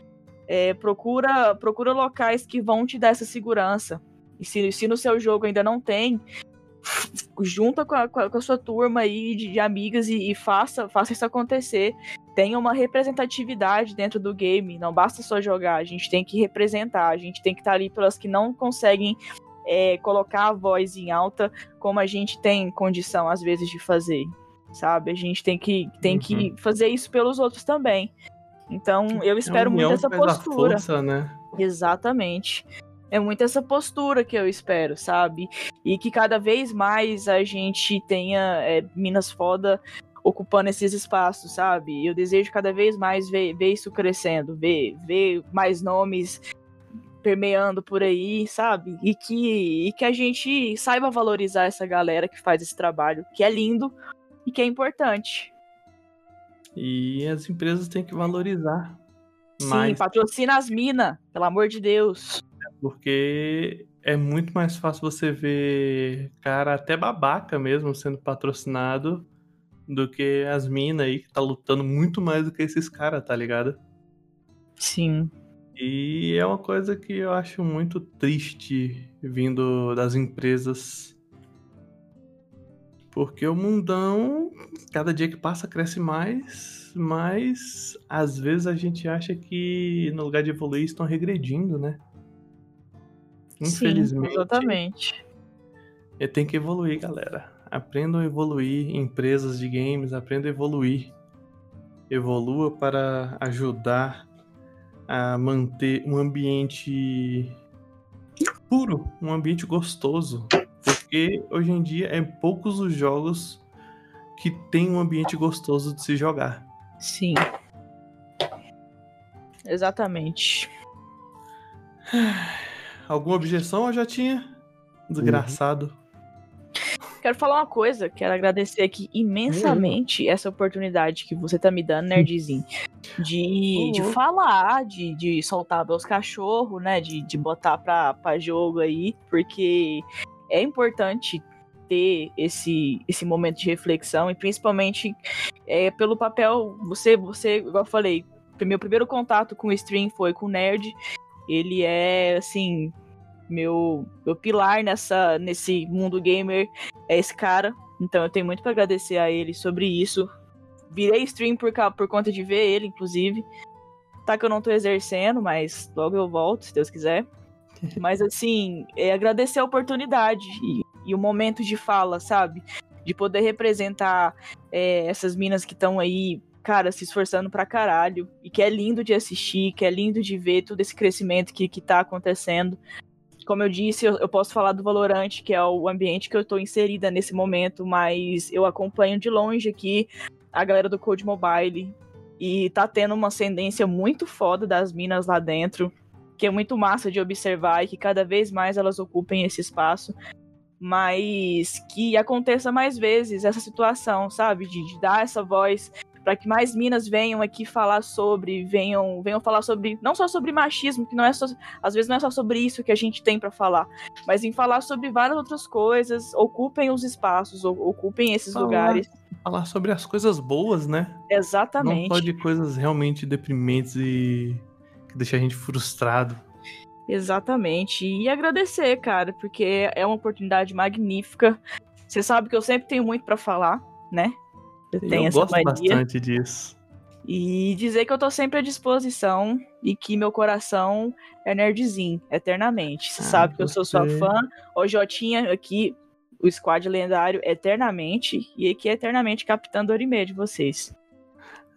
é, procura, procura locais que vão te dar essa segurança. E se, se no seu jogo ainda não tem, junta com a, com a, sua turma aí de, de amigas e, e, faça, faça isso acontecer. Tenha uma representatividade dentro do game. Não basta só jogar, a gente tem que representar, a gente tem que estar tá ali pelas que não conseguem é, colocar a voz em alta, como a gente tem condição, às vezes, de fazer. Sabe? A gente tem que, tem uhum. que fazer isso pelos outros também. Então, eu espero é muito essa postura. Força, né? Exatamente é muito essa postura que eu espero, sabe? E que cada vez mais a gente tenha é, Minas foda ocupando esses espaços, sabe? Eu desejo cada vez mais ver, ver isso crescendo, ver, ver mais nomes permeando por aí, sabe? E que, e que a gente saiba valorizar essa galera que faz esse trabalho, que é lindo e que é importante. E as empresas têm que valorizar. Sim, mais. patrocina as minas, pelo amor de Deus. Porque é muito mais fácil você ver cara até babaca mesmo sendo patrocinado do que as minas aí que tá lutando muito mais do que esses caras, tá ligado? Sim. E é uma coisa que eu acho muito triste vindo das empresas. Porque o mundão, cada dia que passa, cresce mais, mas às vezes a gente acha que no lugar de evoluir estão regredindo, né? Infelizmente. Sim, exatamente. Tem que evoluir, galera. Aprendam a evoluir, empresas de games, aprendam a evoluir. Evolua para ajudar a manter um ambiente puro, um ambiente gostoso. Porque hoje em dia é poucos os jogos que tem um ambiente gostoso de se jogar. Sim. Exatamente. Alguma objeção eu já tinha? Desgraçado. Uhum. Quero falar uma coisa, quero agradecer aqui imensamente uhum. essa oportunidade que você tá me dando, Nerdzinho. De, uhum. de falar, de, de soltar meus cachorros, né? De, de botar pra, pra jogo aí, porque é importante ter esse, esse momento de reflexão e principalmente é, pelo papel, você, você, igual eu falei, meu primeiro contato com o stream foi com o Nerd ele é, assim, meu, meu pilar nessa, nesse mundo gamer é esse cara. Então eu tenho muito para agradecer a ele sobre isso. Virei stream por, por conta de ver ele, inclusive. Tá que eu não tô exercendo, mas logo eu volto, se Deus quiser. [laughs] Mas assim, é agradecer a oportunidade e, e o momento de fala, sabe? De poder representar é, essas minas que estão aí cara, se esforçando pra caralho. E que é lindo de assistir, que é lindo de ver todo esse crescimento que, que tá acontecendo. Como eu disse, eu, eu posso falar do Valorant, que é o ambiente que eu tô inserida nesse momento, mas eu acompanho de longe aqui a galera do Code Mobile. E tá tendo uma ascendência muito foda das minas lá dentro, que é muito massa de observar e que cada vez mais elas ocupem esse espaço mas que aconteça mais vezes essa situação, sabe? De, de dar essa voz para que mais minas venham aqui falar sobre, venham, venham falar sobre, não só sobre machismo, que não é só, às vezes não é só sobre isso que a gente tem para falar, mas em falar sobre várias outras coisas, ocupem os espaços, ocupem esses falar, lugares. Falar sobre as coisas boas, né? Exatamente. Não só de coisas realmente deprimentes e que deixam a gente frustrado. Exatamente. E agradecer, cara, porque é uma oportunidade magnífica. Você sabe que eu sempre tenho muito para falar, né? Eu tenho eu essa gosto mania. bastante disso. E dizer que eu tô sempre à disposição e que meu coração é nerdzinho, eternamente. Você ah, sabe que eu sou sua fã. Hoje eu tinha aqui o squad lendário eternamente e aqui eternamente captando Orimê de vocês.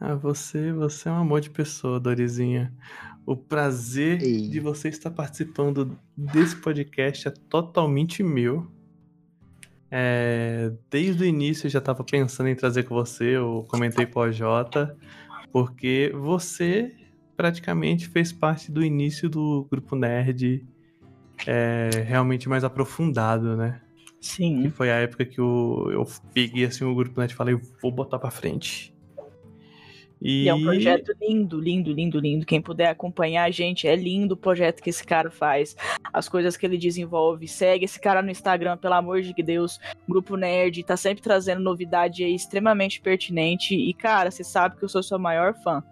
Ah, você, você é um amor de pessoa, Dorizinha. O prazer Ei. de você estar participando desse podcast é totalmente meu. É, desde o início eu já estava pensando em trazer com você, eu comentei com o OJ, porque você praticamente fez parte do início do grupo Nerd é, realmente mais aprofundado, né? Que Sim. foi a época que eu, eu peguei assim, o grupo Nerd e falei, vou botar pra frente. E, E é um projeto lindo, lindo, lindo, lindo. Quem puder acompanhar a gente, é lindo o projeto que esse cara faz. As coisas que ele desenvolve. Segue esse cara no Instagram, pelo amor de Deus. Grupo Nerd, tá sempre trazendo novidade aí extremamente pertinente. E, cara, você sabe que eu sou sua maior fã.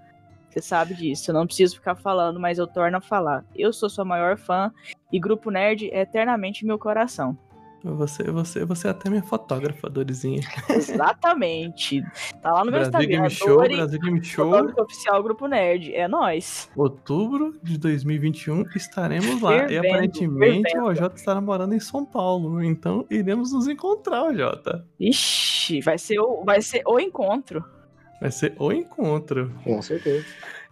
Você sabe disso. Eu não preciso ficar falando, mas eu torno a falar. Eu sou sua maior fã e Grupo Nerd é eternamente meu coração. Você, você, você é até minha fotógrafa, Dorizinha. [laughs] Exatamente. Tá lá no meu Brasil Instagram. Game Show, Dori, Brasil Game Show, oficial Grupo Nerd. É nóis. outubro de 2021, estaremos lá. e Fervendo, aparentemente fervendo. o OJ estará morando em São Paulo, então iremos nos encontrar, OJ. Ixi, vai ser o, vai ser o encontro. Vai ser o encontro. Com certeza.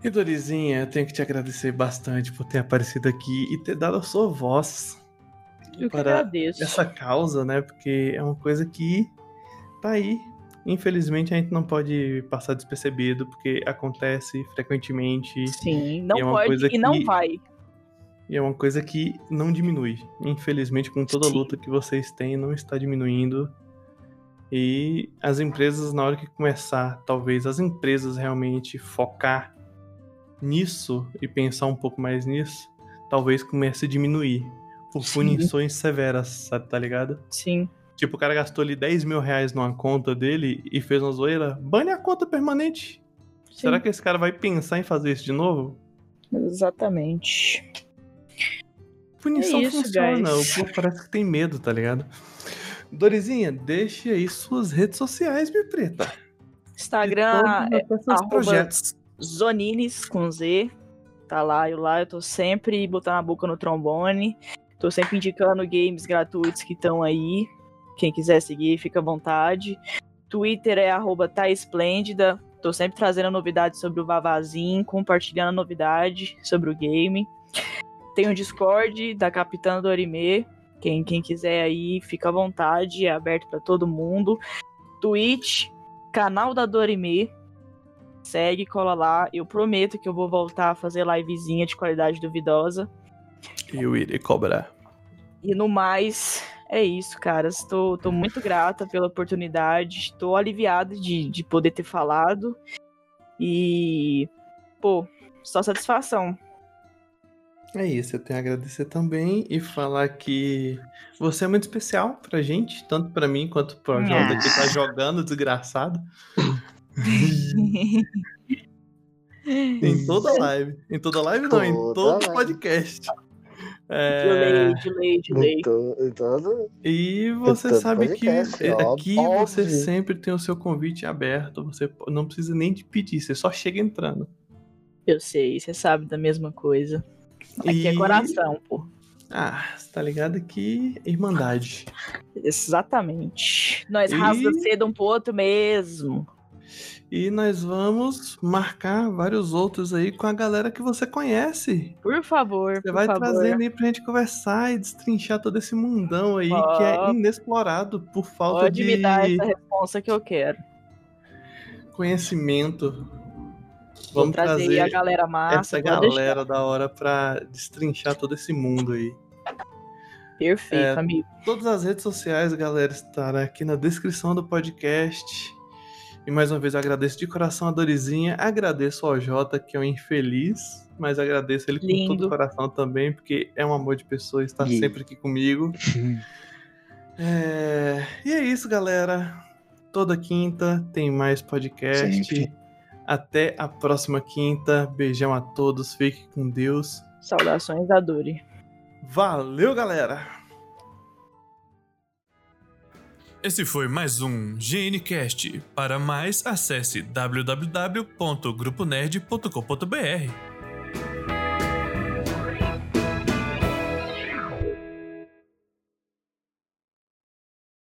E Dorizinha, eu tenho que te agradecer bastante por ter aparecido aqui e ter dado a sua voz Eu que Para agradeço. essa causa, né? Porque é uma coisa que tá aí. Infelizmente a gente não pode passar despercebido, porque acontece frequentemente Sim, não E é pode e não que- vai. e é uma coisa que não diminui. Infelizmente, com toda a luta que vocês têm, não está diminuindo. E as empresas, na hora que começar, talvez as empresas realmente focar nisso e pensar um pouco mais nisso, talvez comece a diminuir por Sim. punições severas, sabe, tá ligado? Sim. Tipo, o cara gastou ali 10 mil reais numa conta dele e fez uma zoeira, bane a conta permanente. Será sim, que esse cara vai pensar em fazer isso de novo? Exatamente. Punição É isso, funciona, guys. o povo parece que tem medo, tá ligado? Dorizinha, deixe aí suas redes sociais, minha preta. Instagram é projetos. Zonines com Z. Tá lá, eu lá, eu tô sempre botando a boca no trombone. Tô sempre indicando games gratuitos que estão aí. Quem quiser seguir, fica à vontade. Twitter é arroba tá esplêndida. Tô sempre trazendo novidades sobre o Vavazinho, compartilhando novidade sobre o game. Tem o Discord da Capitã Dorime. Quem, quem quiser aí, fica à vontade, é aberto pra todo mundo. Twitch, canal da Dorime. Segue, cola lá. Eu prometo que eu vou voltar a fazer livezinha de qualidade duvidosa. Eu irei cobrar. E no mais, é isso, cara. Estou tô muito grata pela oportunidade. Estou aliviada de, de poder ter falado. E, pô, só satisfação. É isso, eu tenho a agradecer também e falar que você é muito especial pra gente, tanto pra mim quanto pro Jota que tá jogando, desgraçado. [laughs] em toda live. Em toda live não, em Toda todo live. podcast. É, Delay, delay, delay. Então, então, E você todo sabe que podcast, é, aqui você óbvio. sempre tem o seu convite aberto, você não precisa nem de pedir, você só chega entrando. Eu sei, você sabe da mesma coisa. Aqui é E- coração, pô. Ah, você tá ligado que Irmandade. Exatamente. Nós E- rasga cedo um pro outro mesmo. E nós vamos marcar vários outros aí com a galera que você conhece. Por favor, Você por vai favor. trazendo aí pra gente conversar e destrinchar todo esse mundão aí que Ó. é inexplorado por falta Pode de me dar essa resposta que eu quero. conhecimento. Vou Vamos trazer, trazer a galera massa. essa pode deixar. galera da hora pra destrinchar todo esse mundo aí. Perfeito, É, amigo. Todas as redes sociais, galera, estarão aqui na descrição do podcast. E mais uma vez eu agradeço de coração a Dorizinha, agradeço ao Jota, que é um infeliz, mas agradeço ele com todo Lindo. o coração também, porque é um amor de pessoa, está E- sempre aqui comigo. [laughs] É, E é isso, galera. Toda quinta tem mais podcast. Sempre. Até a próxima quinta. Beijão a todos, fique com Deus. Saudações da Dori. Valeu, galera! Esse foi mais um GNCast. Para mais, acesse www.gruponerd.com.br.